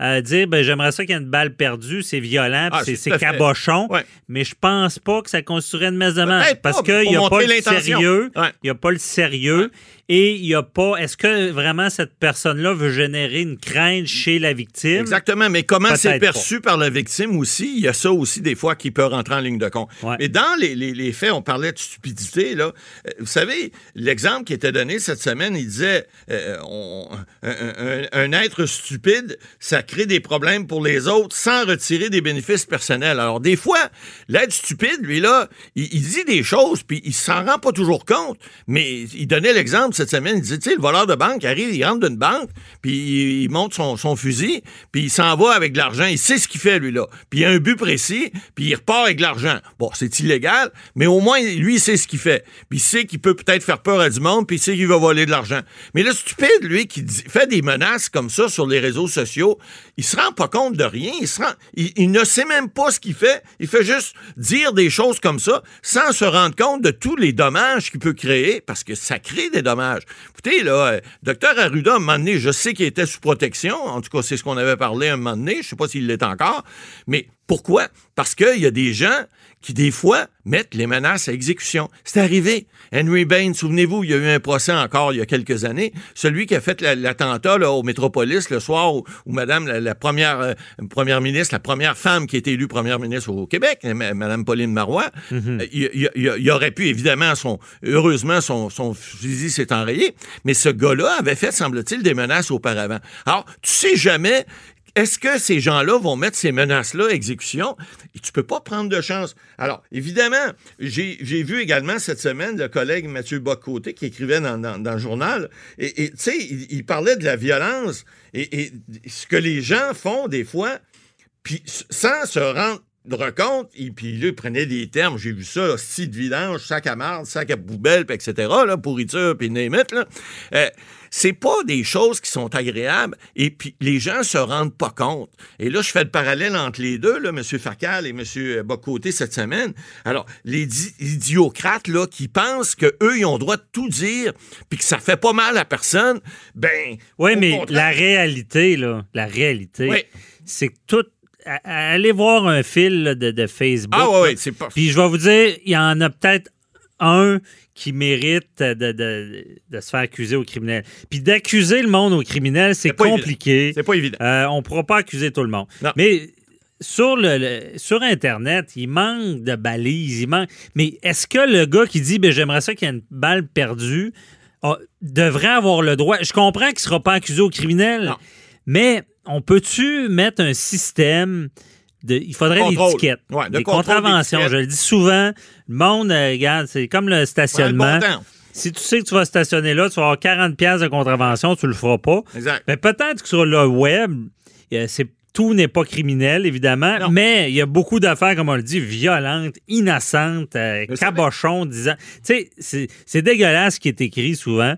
euh, dire ben, j'aimerais ça qu'il y ait une balle perdue, c'est violent, Ah, c'est- cabochon, Ouais. mais je pense pas que ça constituerait une messe de Parce pas, qu'il n'y a pas montrer le sérieux. Il n'y a pas le sérieux. Et il n'y a pas. Est-ce que vraiment cette personne-là veut générer une crainte chez la victime? Exactement, mais comment c'est perçu par la victime aussi, il y a ça aussi des fois qui peut rentrer en ligne de compte. Ouais. Mais dans les, les- les faits, on parlait de stupidité, là. Euh, Vous savez, l'exemple qui était donné cette semaine, il disait euh, on- un, un- un être stupide, ça crée des problèmes pour les autres sans retirer des bénéfices personnels. Alors, des fois, l'être stupide, lui, là, il, dit des choses, puis il s'en rend pas toujours compte. Mais il donnait l'exemple cette semaine, il disait, tu sais, le voleur de banque arrive, il rentre d'une banque, puis il, monte son, son fusil, puis il s'en va avec de l'argent. Il sait ce qu'il fait, lui, là. Puis il a un but précis, puis il repart avec de l'argent. Bon, c'est illégal, mais au moins, lui, il sait ce qu'il fait. Puis il sait qu'il peut peut-être faire peur à du monde, puis il sait qu'il va voler de l'argent. Mais le stupide, lui, qui fait des menaces comme ça sur les réseaux sociaux, il se rend pas compte de rien. Il, se rend, il, ne sait même pas ce qu'il fait. Il fait juste dire des choses comme ça sans se rendre compte de tous les dommages qu'il peut créer, parce que ça crée des dommages. Écoutez, là, euh, docteur Arruda, à un moment donné, je sais qu'il était sous protection. En tout cas, c'est ce qu'on avait parlé un moment donné. Je sais pas s'il l'est encore. Mais pourquoi? Parce qu'il y a des gens qui, des fois, mettent les menaces à exécution. C'est arrivé. Henry Bain, souvenez-vous, il y a eu un procès encore il y a quelques années. Celui qui a fait la- l'attentat au Métropolis le soir où, où Madame la, la première euh, première ministre, la première femme qui a été élue première ministre au Québec, ma- Madame Pauline Marois, il, il- il- il aurait pu, évidemment, son, heureusement, son, son fusil s'est enrayé, mais ce gars-là avait fait, semble-t-il, des menaces auparavant. Alors, tu sais jamais est-ce que ces gens-là vont mettre ces menaces-là à exécution? Et tu peux pas prendre de chance. Alors, évidemment, j'ai vu également cette semaine le collègue Mathieu Bocoté qui écrivait dans, le journal, et tu sais, il, parlait de la violence et, ce que les gens font des fois, puis sans se rendre compte, et puis là, il prenait des termes, j'ai vu ça, style de vidange, sac à marde, sac à poubelle, etc., pourriture, puis name it, là. Euh, c'est pas des choses qui sont agréables et puis les gens se rendent pas compte. Et là, je fais le parallèle entre les deux, là, M. Facal et M. Bocoté cette semaine. Alors, les di- idiocrates, là, qui pensent qu'eux, ils ont le droit de tout dire puis que ça fait pas mal à personne, ben... Oui, mais contraire- la réalité, là, la réalité, Oui. c'est que tout. Allez voir un fil de, de Facebook. Ah, là. ouais, c'est pas... Puis je vais vous dire, il y en a peut-être un qui mérite de, de- de se faire accuser au criminel. Puis d'accuser le monde au criminel, c'est compliqué. C'est pas évident. Euh, on ne pourra pas accuser tout le monde. Non. Mais sur, le, le- sur Internet, il manque de balises. Il manque... Mais est-ce que le gars qui dit ben, j'aimerais ça qu'il y ait une balle perdue devrait avoir le droit? Je comprends qu'il ne sera pas accusé au criminel, Non. mais on peut-tu mettre un système de. Il faudrait des. Ouais, de des contraventions. Je le dis souvent. Le monde, euh, regarde, c'est comme le stationnement. bon. Si tu sais que tu vas stationner là, tu vas avoir 40 pièces de contravention, tu le feras pas. Exact. Mais peut-être que sur le web, c'est tout n'est pas criminel, évidemment, Non. mais il y a beaucoup d'affaires, comme on le dit, violentes, innocentes, euh, cabochons, disant. Tu sais, c'est dégueulasse ce qui est écrit souvent.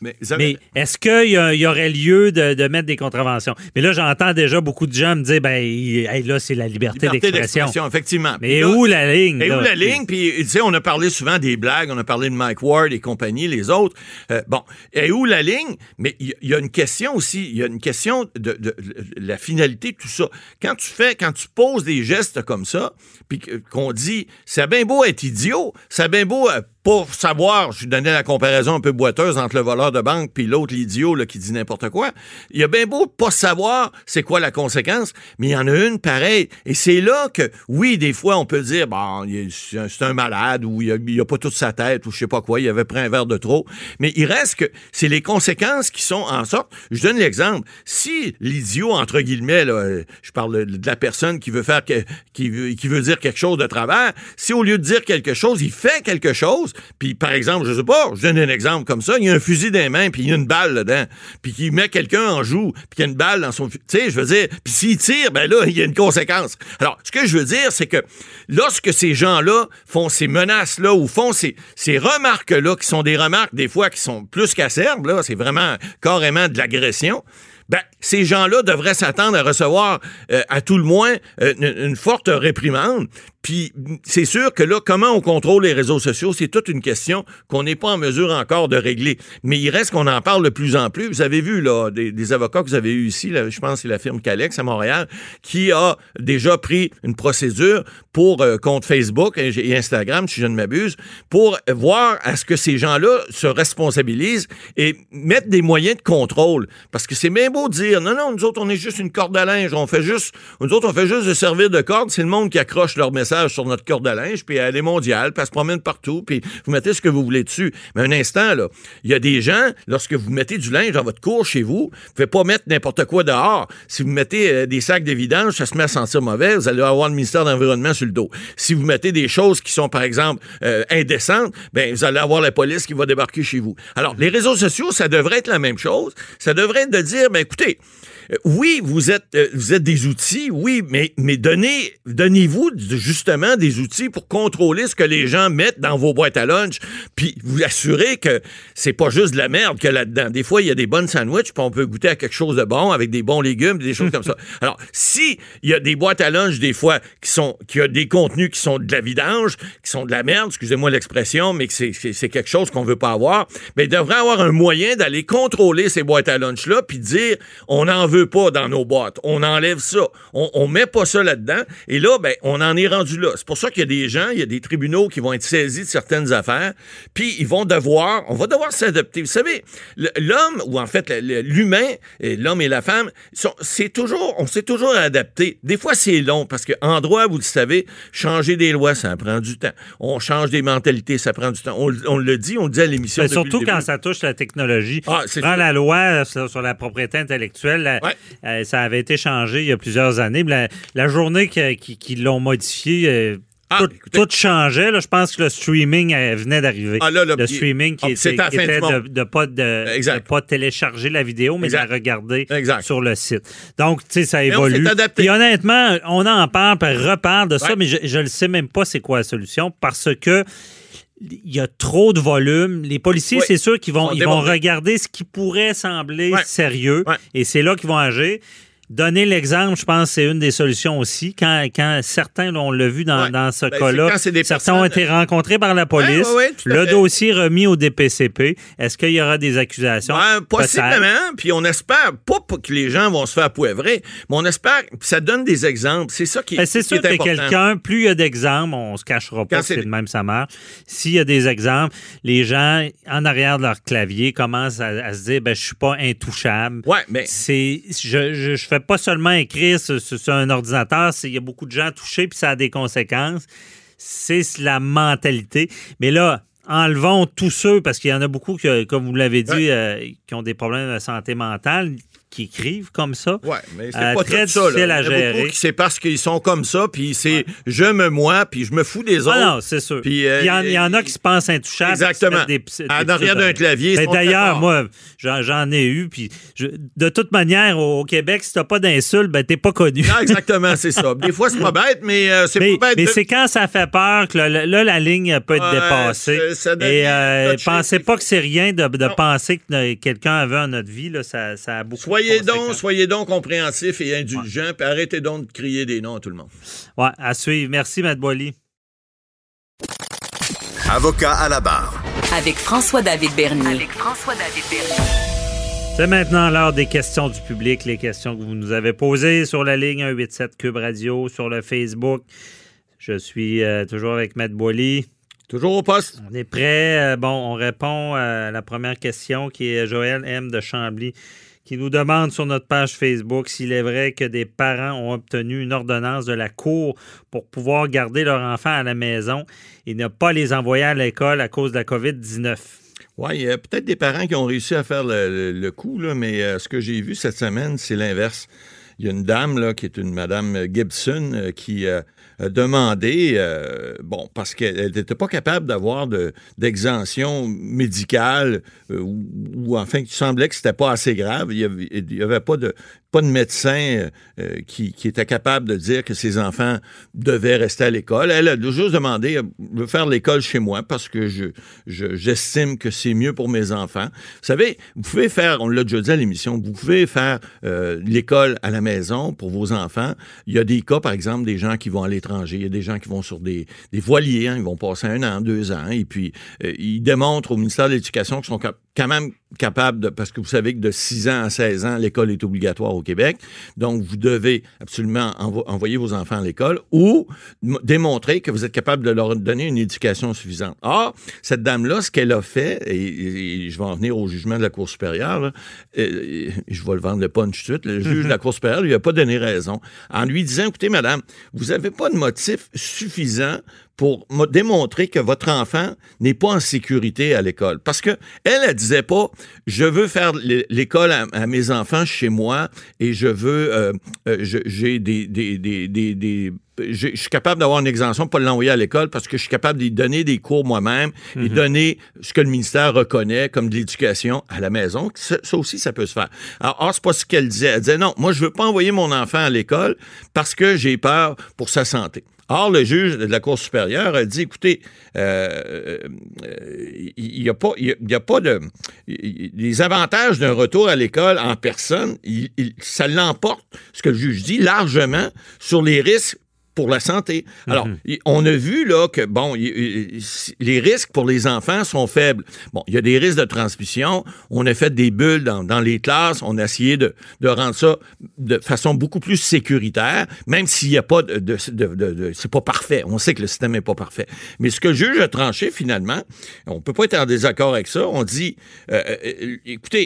Mais, avez- Mais est-ce qu'il y, aurait lieu de, de mettre des contraventions? Mais là, j'entends déjà beaucoup de gens me dire, ben, hey, là, c'est la liberté, liberté d'expression. effectivement. Mais là- où la ligne? Et là? où la ligne? Puis, tu sais, on a parlé souvent des blagues, on a parlé de Mike Ward et compagnie, les autres. Euh, bon, et où la ligne? Mais il y, a une question aussi, il y a une question de, de- de la finalité de tout ça. Quand tu fais, quand tu poses des gestes comme ça, puis qu'on dit, c'est bien beau être idiot, c'est bien beau pas savoir, je donnais la comparaison un peu boiteuse entre le voleur de banque puis l'autre, l'idiot qui dit n'importe quoi. Il y a bien beau pas savoir c'est quoi la conséquence, mais il y en a une pareille. Et c'est là que, oui, des fois, on peut dire, bon, c'est un, malade ou il a, pas toute sa tête ou je sais pas quoi, il avait pris un verre de trop. Mais il reste que c'est les conséquences qui sont en sorte. Je donne l'exemple. Si l'idiot, entre guillemets, là, euh, je parle de la personne qui veut faire, qui, veut, qui veut dire quelque chose de travers, si au lieu de dire quelque chose, il fait quelque chose, puis par exemple, je sais pas, je donne un exemple comme ça, il y a un fusil dans les mains, puis il y a une balle dedans, puis qu'il met quelqu'un en joue, puis qu'il y a une balle dans son... Tu sais, je veux dire, puis s'il tire, ben là, il y a une conséquence. Alors, ce que je veux dire, c'est que lorsque ces gens-là font ces menaces-là ou font ces, ces remarques-là, qui sont des remarques des fois qui sont plus qu'acerbes, c'est vraiment carrément de l'agression, ben, ces gens-là devraient s'attendre à recevoir, euh, à tout le moins, euh, une, forte réprimande. Puis c'est sûr que là, comment on contrôle les réseaux sociaux, c'est toute une question qu'on n'est pas en mesure encore de régler. Mais il reste qu'on en parle de plus en plus. Vous avez vu là des, avocats que vous avez eu ici, je pense que c'est la firme Calex à Montréal, qui a déjà pris une procédure pour euh, contre Facebook et Instagram, si je ne m'abuse, pour voir à ce que ces gens-là se responsabilisent et mettent des moyens de contrôle. Parce que c'est bien beau de dire non, non, nous autres, on est juste une corde à linge, on fait juste, nous autres, on fait juste de servir de corde, c'est le monde qui accroche leur message sur notre corde à linge, puis elle est mondiale, puis elle se promène partout, puis vous mettez ce que vous voulez dessus. Mais un instant, là, il y a des gens, lorsque vous mettez du linge dans votre cour chez vous, vous ne pouvez pas mettre n'importe quoi dehors. Si vous mettez euh, des sacs de vidange, ça se met à sentir mauvais, vous allez avoir le ministère de l'Environnement sur le dos. Si vous mettez des choses qui sont, par exemple, euh, indécentes, ben vous allez avoir la police qui va débarquer chez vous. Alors, les réseaux sociaux, ça devrait être la même chose. Ça devrait être de dire, ben écoutez, oui, vous êtes, euh, vous êtes des outils, oui, mais, mais donnez, donnez-vous justement des outils pour contrôler ce que les gens mettent dans vos boîtes à lunch, puis vous assurez que c'est pas juste de la merde qu'il y a là-dedans. Des fois, il y a des bonnes sandwichs, puis on peut goûter à quelque chose de bon avec des bons légumes, des choses comme ça. Alors, si il y a des boîtes à lunch des fois qui sont, qui a des contenus qui sont de la vidange, qui sont de la merde, excusez-moi l'expression, mais que c'est quelque chose qu'on veut pas avoir, mais il devrait avoir un moyen d'aller contrôler ces boîtes à lunch là, puis dire on en veut pas dans nos boîtes. On enlève ça. On, on met pas ça là-dedans. Et là, ben, on en est rendu là. C'est pour ça qu'il y a des gens, il y a des tribunaux qui vont être saisis de certaines affaires, puis ils vont devoir, on va devoir s'adapter. Vous savez, l'homme, ou en fait l'humain, l'homme et la femme, c'est toujours, on s'est toujours adapté. Des fois, c'est long, parce qu'en droit, vous le savez, changer des lois, ça prend du temps. On change des mentalités, ça prend du temps. On, le dit, on le dit à l'émission. Ben, surtout quand ça touche la technologie. Ah, Prends la loi sur, la propriété intellectuelle, euh, ça avait été changé il y a plusieurs années. La, journée qu'ils qui, l'ont modifié, euh, ah, tout, changeait. Là. Je pense que le streaming euh, venait d'arriver. Ah, le streaming qui, était, de ne pas, de, pas télécharger la vidéo, mais de la regarder sur le site. Donc, tu sais, ça évolue. Puis honnêtement, on en parle, puis reparle de ça, mais je ne sais même pas c'est quoi la solution parce que il y a trop de volume. Les policiers, c'est sûr qu'ils vont, ils vont regarder ce qui pourrait sembler sérieux et c'est là qu'ils vont agir. Donner l'exemple, je pense, c'est une des solutions aussi. Quand, quand certains, on l'a vu dans, dans ce ben, cas-là, certains ont été rencontrés par la police, le dossier remis au DPCP. Est-ce qu'il y aura des accusations? Ben, possiblement, puis on espère pas que les gens vont se faire poivrer, mais on espère que ça donne des exemples. C'est ça qui, ben, c'est sûr que quelqu'un, plus il y a d'exemples, on se cachera pas, c'est de même ça marche. S'il y a des exemples, les gens, en arrière de leur clavier, commencent à, se dire, ben, je suis pas intouchable. Ouais, mais... C'est, je, je, je fais pas seulement écrire sur, un ordinateur, il y a beaucoup de gens touchés, puis ça a des conséquences. C'est la mentalité. Mais là, enlevons tous ceux, parce qu'il y en a beaucoup, comme vous l'avez dit, euh, qui ont des problèmes de santé mentale qui écrivent comme ça. Oui, mais c'est euh, pas très tout ça. à gérer. C'est parce qu'ils sont comme ça, puis c'est je me moi, puis je me fous des ah autres. Ah non, c'est sûr. Puis euh, il, y en, a qui se pensent intouchables. Exactement. Des, en arrière d'un clavier. Ben, d'ailleurs, moi, j'en ai eu, puis de toute manière, au, Québec, si t'as pas d'insulte, ben t'es pas connu. Non, exactement, c'est ça. Des fois, c'est pas bête, mais euh, c'est pas bête. Mais c'est quand ça fait peur que là, la ligne peut être dépassée. Et pensez pas que c'est rien de, penser que quelqu'un avait en notre vie, là, ça, ça a beaucoup Soyez donc, soyez donc compréhensifs et indulgents, puis arrêtez donc de crier des noms à tout le monde. Ouais, à suivre. Merci, Matt Boily. Avocat à la barre. Avec François-David Bernier. Avec François-David Bernier. C'est maintenant l'heure des questions du public, les questions que vous nous avez posées sur la ligne 187 Cube Radio, sur le Facebook. Je suis euh, toujours avec Matt Boily. Toujours au poste. On est prêt. Euh, bon, on répond à la première question qui est Joël M. de Chambly qui nous demande sur notre page Facebook s'il est vrai que des parents ont obtenu une ordonnance de la Cour pour pouvoir garder leur enfant à la maison et ne pas les envoyer à l'école à cause de la COVID-19. Oui, il y a peut-être des parents qui ont réussi à faire le, coup, mais euh, ce que j'ai vu cette semaine, c'est l'inverse. il y a une dame là, qui est une Madame Gibson euh, qui a demandé, euh, bon, parce qu'elle n'était pas capable d'avoir de, d'exemption médicale euh, ou, ou, enfin, il semblait que c'était pas assez grave. Il n'y avait, pas de, pas de médecin euh, qui, qui, était capable de dire que ses enfants devaient rester à l'école. Elle a juste demandé de faire l'école chez moi parce que je, je, j'estime que c'est mieux pour mes enfants. Vous savez, vous pouvez faire, on l'a déjà dit à l'émission, vous pouvez faire l'école à la maison pour vos enfants. Il y a des cas, par exemple, des gens qui vont à l'étranger. Il y a des gens qui vont sur des, des voiliers. Hein, ils vont passer un an, deux ans. Et puis, euh, ils démontrent au ministère de l'Éducation qu'ils sont quand même capables de... Parce que vous savez que de 6 ans à 16 ans, l'école est obligatoire au Québec. Donc, vous devez absolument envo envoyer vos enfants à l'école ou démontrer que vous êtes capable de leur donner une éducation suffisante. Or, cette dame-là, ce qu'elle a fait, et, et, je vais en venir au jugement de la Cour supérieure, là, et, et, je vais le vendre le punch tout de suite, le juge de la Cour supérieure lui a pas donné raison en lui disant, écoutez, madame, vous n'avez pas de motif suffisant pour démontrer que votre enfant n'est pas en sécurité à l'école. Parce que elle, elle disait pas, je veux faire l'école à, à, mes enfants chez moi et je veux, euh, euh, j'ai des, des, des, des je, suis capable d'avoir une exemption, pas l'envoyer à l'école parce que je suis capable de donner des cours moi-même mm -hmm. et donner ce que le ministère reconnaît comme de l'éducation à la maison. Ça, ça, aussi, ça peut se faire. Alors, or, c'est pas ce qu'elle disait. Elle disait non, moi, je veux pas envoyer mon enfant à l'école parce que j'ai peur pour sa santé. Or, le juge de la Cour supérieure a dit, écoutez, euh, il n'y a, pas, y a pas de... Les avantages d'un retour à l'école en personne, ça l'emporte, ce que le juge dit, largement sur les risques pour la santé. Alors, mm -hmm. on a vu là que bon, les risques pour les enfants sont faibles. Bon, il y a des risques de transmission. On a fait des bulles dans, dans les classes. On a essayé de, de, rendre ça de façon beaucoup plus sécuritaire, même s'il n'y a pas de, de, de, c'est pas parfait. On sait que le système n'est pas parfait. Mais ce que le juge a tranché finalement, on peut pas être en désaccord avec ça. On dit, euh, écoutez,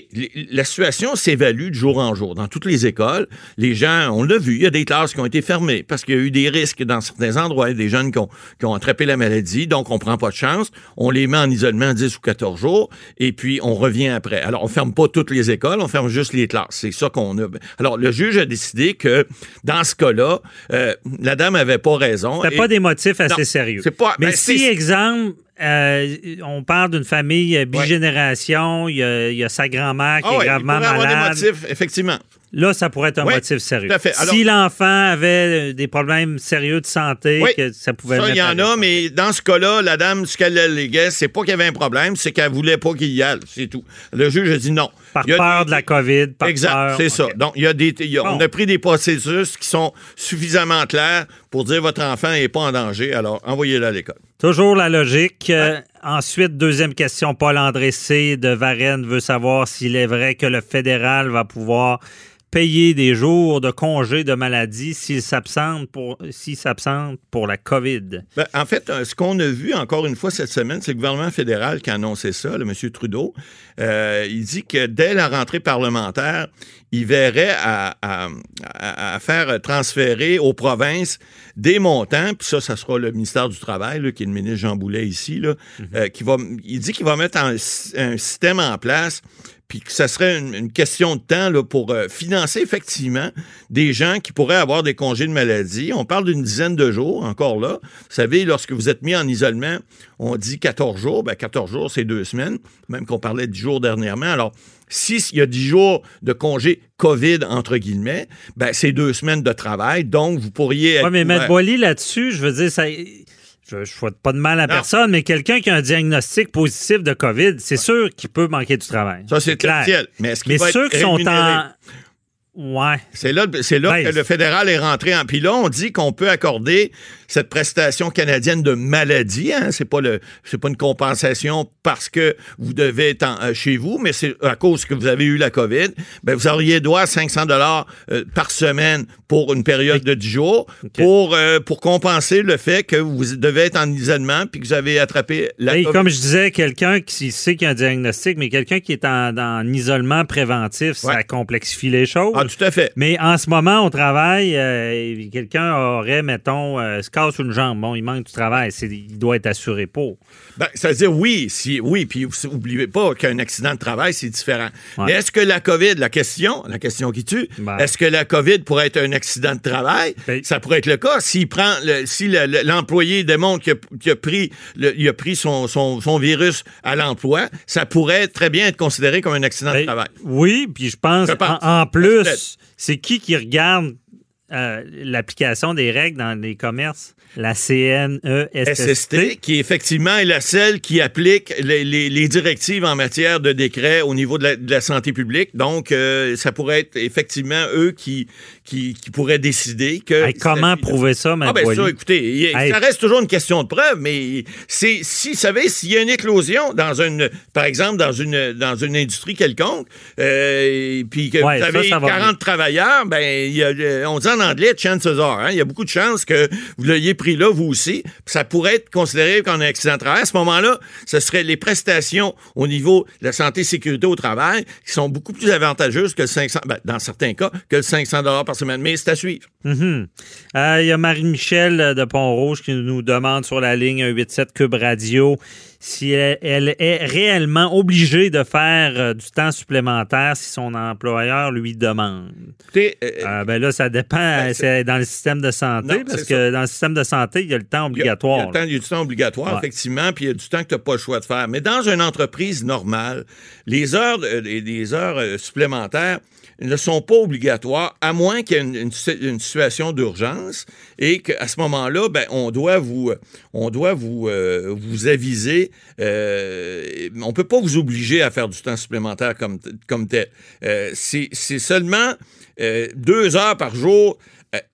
la situation s'évalue de jour en jour dans toutes les écoles. Les gens, on l'a vu, il y a des classes qui ont été fermées parce qu'il y a eu des risques risque dans certains endroits. Il y a des jeunes qui ont, qui ont attrapé la maladie, donc on prend pas de chance. On les met en isolement 10 ou 14 jours et puis on revient après. Alors, on ferme pas toutes les écoles, on ferme juste les classes. C'est ça qu'on a. Alors, le juge a décidé que dans ce cas-là, euh, la dame avait pas raison. C'était pas des motifs assez non, sérieux. Pas, Mais ben, si, exemple, euh, on parle d'une famille bigénération, il ouais. y, y, a sa grand-mère qui oh, est gravement il malade. Avoir des motifs, effectivement. Là, ça pourrait être un oui, motif sérieux. Alors, si l'enfant avait des problèmes sérieux de santé, oui, que ça pouvait Ça, il y en a, mais dans ce cas-là, la dame, ce qu'elle alléguait, c'est pas qu'il y avait un problème, c'est qu'elle voulait pas qu'il y aille, c'est tout. Le juge a dit non. Par peur des... de la COVID, par Exact, c'est okay. ça. Donc, il y a des, il y a, bon. on a pris des processus qui sont suffisamment clairs pour dire votre enfant n'est pas en danger, alors envoyez-le à l'école. Toujours la logique. Ouais. Euh, ensuite, deuxième question, Paul-André C. de Varennes veut savoir s'il est vrai que le fédéral va pouvoir payer des jours de congé de maladie s'il s'absente pour, pour la COVID? Ben, en fait, ce qu'on a vu encore une fois cette semaine, c'est le gouvernement fédéral qui a annoncé ça, le M. Trudeau. Euh, il dit que dès la rentrée parlementaire, il verrait à, à, à, faire transférer aux provinces des montants, puis ça, ça sera le ministère du Travail, là, qui est le ministre Jean Boulet ici, là, mm -hmm. euh, qui va, il dit qu'il va mettre un, un système en place puis que ça serait une, une, question de temps là, pour euh, financer effectivement des gens qui pourraient avoir des congés de maladie. On parle d'une dizaine de jours, encore là. Vous savez, lorsque vous êtes mis en isolement, on dit 14 jours. Ben 14 jours, c'est deux semaines, même qu'on parlait de 10 jours dernièrement. Alors, s'il y a 10 jours de congé COVID, entre guillemets, ben, c'est deux semaines de travail. Donc, vous pourriez... Oui, mais mettre Boily là-dessus, je veux dire, ça je ne souhaite pas de mal à non. personne, mais quelqu'un qui a un diagnostic positif de COVID, c'est ouais. sûr qu'il peut manquer du travail. Ça, c'est clair. Mais, mais ceux qui sont en. Ouais. C'est là, c'est là ben, que le fédéral est rentré en. Puis là, on dit qu'on peut accorder cette prestation canadienne de maladie. Hein? C'est pas le, c'est pas une compensation parce que vous devez être en, euh, chez vous, mais c'est à cause que vous avez eu la COVID. Ben, vous auriez droit à 500 dollars euh, par semaine pour une période de 10 jours okay. pour, euh, pour compenser le fait que vous devez être en isolement puis que vous avez attrapé la hey, COVID. Comme je disais, quelqu'un qui sait qu'il y a un diagnostic, mais quelqu'un qui est en, en isolement préventif, ouais. ça complexifie les choses. Ah, tout à fait. Mais en ce moment, au travail, euh, quelqu'un aurait, mettons, euh, se casse une jambe. Bon, il manque du travail. Il doit être assuré pour. Ben, c'est-à-dire, oui, si, oui, puis n'oubliez pas qu'un accident de travail, c'est différent. Ouais. Mais est-ce que la COVID, la question, la question qui tue, Ben. est-ce que la COVID pourrait être un accident de travail? Ben. Ça pourrait être le cas. S'il prend, le- si le- le- l'employé démontre qu'il a, pris, le- il a pris son, son, son virus à l'emploi, ça pourrait très bien être considéré comme un accident de Ben, travail. Oui, puis je pense, Je pense. En, plus, c'est qui qui regarde euh, l'application des règles dans les commerces? La CNESST. SST, qui effectivement est la seule qui applique les, les- les directives en matière de décret au niveau de la, de la santé publique. Donc, euh, ça pourrait être effectivement eux qui, qui, qui pourraient décider que... Hey, comment prouver ça, Ah ben ça, écoutez, Hey. ça reste toujours une question de preuve, mais c'est si, vous savez, s'il y a une éclosion dans une, par exemple, dans une dans une industrie quelconque, euh, puis que Ouais, vous avez ça va 40 travailleurs, ben il y a, euh, on dit en anglais chances hein, il y a beaucoup de chances que vous l'ayez pris là vous aussi, ça pourrait être considéré comme un accident de travail. À ce moment-là, ce serait les prestations au niveau de la santé et sécurité au travail qui sont beaucoup plus avantageuses que le 500, ben, dans certains cas, que le 500 dollars par semaine. Mais c'est à suivre. Mhm. Euh, Il y a Marie-Michel euh, de Pont-Rouge qui nous demande sur la ligne 187 Cube Radio si elle, elle est réellement obligée de faire euh, du temps supplémentaire si son employeur lui demande. Écoutez, euh, Euh, ben là, ça dépend. Ben, c'est dans le système de santé, Non, parce que dans le système de santé, il y a le temps Il y a- Il y a, obligatoire. le temps- il y a du temps obligatoire, Ouais. effectivement, puis il y a du temps que tu n'as pas le choix de faire. Mais dans une entreprise normale, les heures, les, heures supplémentaires ne sont pas obligatoires, à moins qu'il y ait une, une si- une situation d'urgence et qu'à ce moment-là, ben, on doit vous, on doit vous, euh, vous aviser. euh, on ne peut pas vous obliger à faire du temps supplémentaire comme, comme tel. Euh, c'est seulement deux heures par jour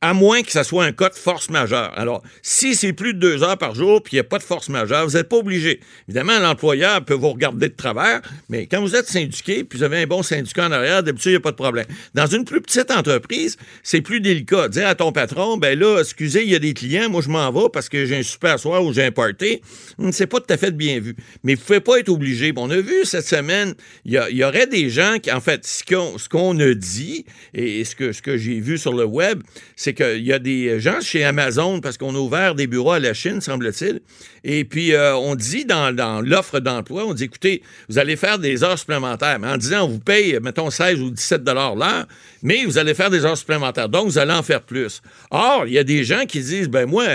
à moins que ça soit un cas de force majeure. Alors, si c'est plus de deux heures par jour puis il n'y a pas de force majeure, vous n'êtes pas obligé. Évidemment, l'employeur peut vous regarder de travers, mais quand vous êtes syndiqué puis vous avez un bon syndicat en arrière, d'habitude, il n'y a pas de problème. Dans une plus petite entreprise, c'est plus délicat. Dire à ton patron, ben là, excusez, il y a des clients, moi je m'en vais parce que j'ai un super soir ou j'ai un party. Hum, C'est pas tout à fait bien vu. Mais vous ne pouvez pas être obligé. Bon, on a vu cette semaine, il y, y aurait des gens qui, en fait, ce qu'on qu'on a dit et ce que, ce que j'ai vu sur le web, c'est qu'il y a des gens chez Amazon, parce qu'on a ouvert des bureaux à la Chine, semble-t-il, et puis euh, on dit dans, l'offre d'emploi, on dit, écoutez, vous allez faire des heures supplémentaires, mais en disant, on vous paye, mettons, 16 ou 17 dollars l'heure, mais vous allez faire des heures supplémentaires, donc vous allez en faire plus. Or, il y a des gens qui disent, ben moi,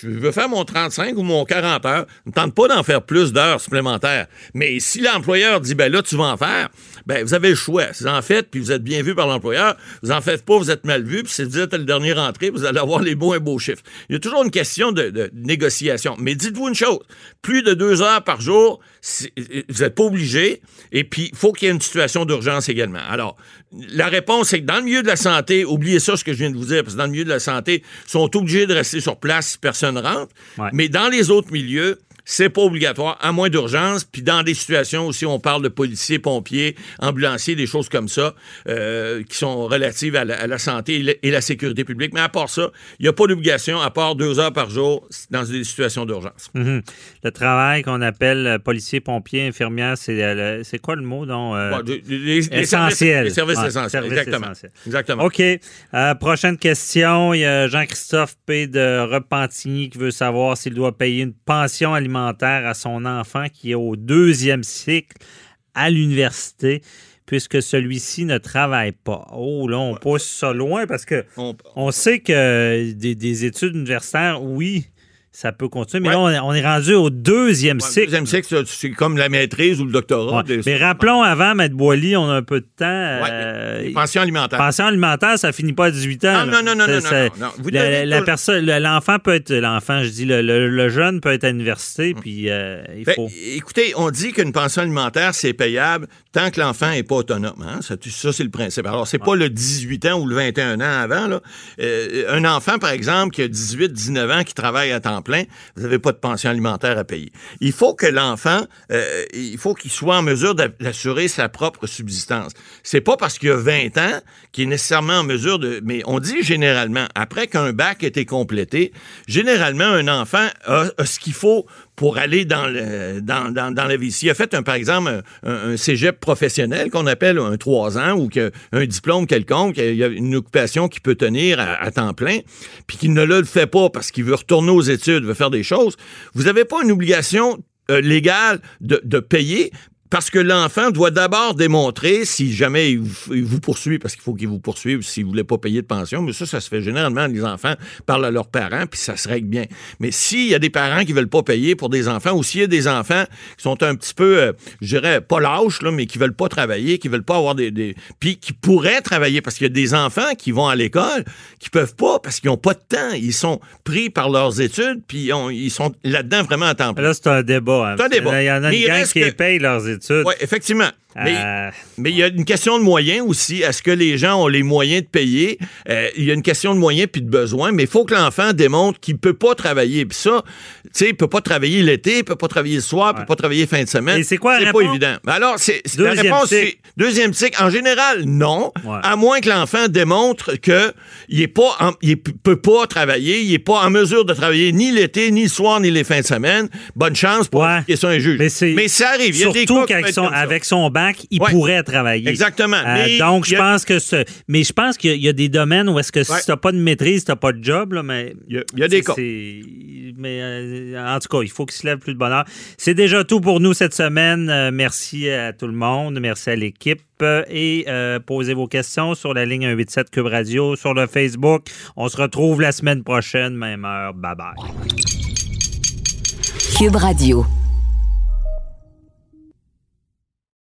je veux faire mon 35 ou mon 40 heures. Ne tente pas d'en faire plus d'heures supplémentaires. Mais si l'employeur dit, ben là, tu vas en faire, ben vous avez le choix. Si vous en faites, puis vous êtes bien vu par l'employeur, vous en faites pas, vous êtes mal vu, puis si vous êtes le dernier rentré, vous allez avoir les beaux et beaux chiffres. Il y a toujours une question de, de négociation. Mais dites-vous une chose, plus de deux heures par jour, c'est- vous n'êtes pas obligé, et puis il faut qu'il y ait une situation d'urgence également. Alors, la réponse, c'est que dans le milieu de la santé, oubliez ça, ce que je viens de vous dire, parce que dans le milieu de la santé, ils sont obligés de rester sur place si personne rentre. Ouais. Mais dans les autres milieux, c'est pas obligatoire, à moins d'urgence. Puis dans des situations aussi, on parle de policiers, pompiers, ambulanciers, des choses comme ça, euh, qui sont relatives à la, à la santé et la, et la sécurité publique. Mais à part ça, il n'y a pas d'obligation, à part deux heures par jour dans des situations d'urgence. Mhm. Le travail qu'on appelle euh, policier, pompier, infirmière, c'est euh, c'est quoi le mot? Donc, euh, les- les- les essentiel. services- Les services essentiels, services exactement. essentiels. Exactement. OK. Euh, prochaine question. Il y a Jean-Christophe P. de Repentigny qui veut savoir s'il doit payer une pension alimentaire à son enfant qui est au deuxième cycle à l'université puisque celui-ci ne travaille pas. Oh, là, on pousse ça loin parce que On- on sait que des, des études universitaires, oui, ça peut continuer, mais Ouais. là, on est, rendu au deuxième Ouais, le cycle. deuxième cycle, c'est- comme la maîtrise ou le doctorat. Ouais. de- Mais rappelons avant, Maître Boily, on a un peu de temps. Ouais, euh, les pensions alimentaires. Pension alimentaire, ça finit pas à 18 ans. Non, non, non, non, non, l'enfant peut être l'enfant, je dis le, le- le jeune peut être à l'université, puis euh, il faut. écoutez, on dit qu'une pension alimentaire, c'est payable tant que l'enfant n'est pas autonome. hein. Ça, ça, c'est le principe. Alors, c'est pas le 18 ans ou le 21 ans avant. Là. Euh, un enfant, par exemple, qui a 18, 19 ans, qui travaille à temps plein, vous n'avez pas de pension alimentaire à payer. Il faut que l'enfant, euh, il faut qu'il soit en mesure d'a- d'assurer sa propre subsistance. C'est pas parce qu'il a 20 ans qu'il est nécessairement en mesure de... Mais on dit généralement, après qu'un bac ait été complété, généralement, un enfant a, a ce qu'il faut pour aller dans, le, dans, dans, dans la vie. S'il a fait, un, par exemple, un, un professionnel qu'on appelle un 3 ans ou que, un diplôme quelconque, il y a une occupation qui peut tenir à, temps plein, puis qu'il ne le fait pas parce qu'il veut retourner aux études, veut faire des choses, vous n'avez pas une obligation euh, légale de, de, payer, parce que l'enfant doit d'abord démontrer, si jamais il vous, poursuit, parce qu'il faut qu'il vous poursuive s'il ne voulait pas payer de pension, mais ça, ça se fait généralement, les enfants parlent à leurs parents, puis ça se règle bien. Mais s'il y a des parents qui veulent pas payer pour des enfants, ou s'il y a des enfants qui sont un petit peu, euh, je dirais, pas lâches, là, mais qui veulent pas travailler, qui veulent pas avoir des... des puis qui pourraient travailler, parce qu'il y a des enfants qui vont à l'école, qui peuvent pas, parce qu'ils n'ont pas de temps. Ils sont pris par leurs études, puis ils sont là-dedans vraiment à temps plein. Là, c'est un débat. Hein. C'est un débat. Il y en a une gang qui payent leurs études oui, effectivement. Euh, mais, il y a une question de moyens aussi. Est-ce que les gens ont les moyens de payer? Euh, il y a une question de moyens puis de besoins, mais il faut que l'enfant démontre qu'il ne peut pas travailler. Puis ça, tu sais, il peut pas travailler l'été, il peut pas travailler le soir, il peut pas travailler fin de semaine. Et c'est quoi C'est pas évident. Alors, c'est, la réponse, c'est deuxième cycle. En général, non. À moins que l'enfant démontre que il est pas, il peut pas travailler, il est pas en mesure de travailler ni l'été, ni le soir, ni les fins de semaine. Bonne chance pour ouais. qu'il un juge. Mais, mais, ça arrive. Il y a Surtout qu'avec son, avec son bac, il pourrait travailler. Exactement. Euh, donc, je pense que ce, mais je pense qu'il y, a des domaines où est-ce que si t'as pas de maîtrise, t'as pas de job, là, mais. Il y a, des cas. Mais euh, en tout cas, il faut qu'il se lève plus de bonheur. C'est déjà tout pour nous cette semaine. Euh, merci à tout le monde. Merci à l'équipe. Et posez vos questions sur la ligne 187 Cube Radio, sur le Facebook. On se retrouve la semaine prochaine, même heure. Bye bye. Cube Radio.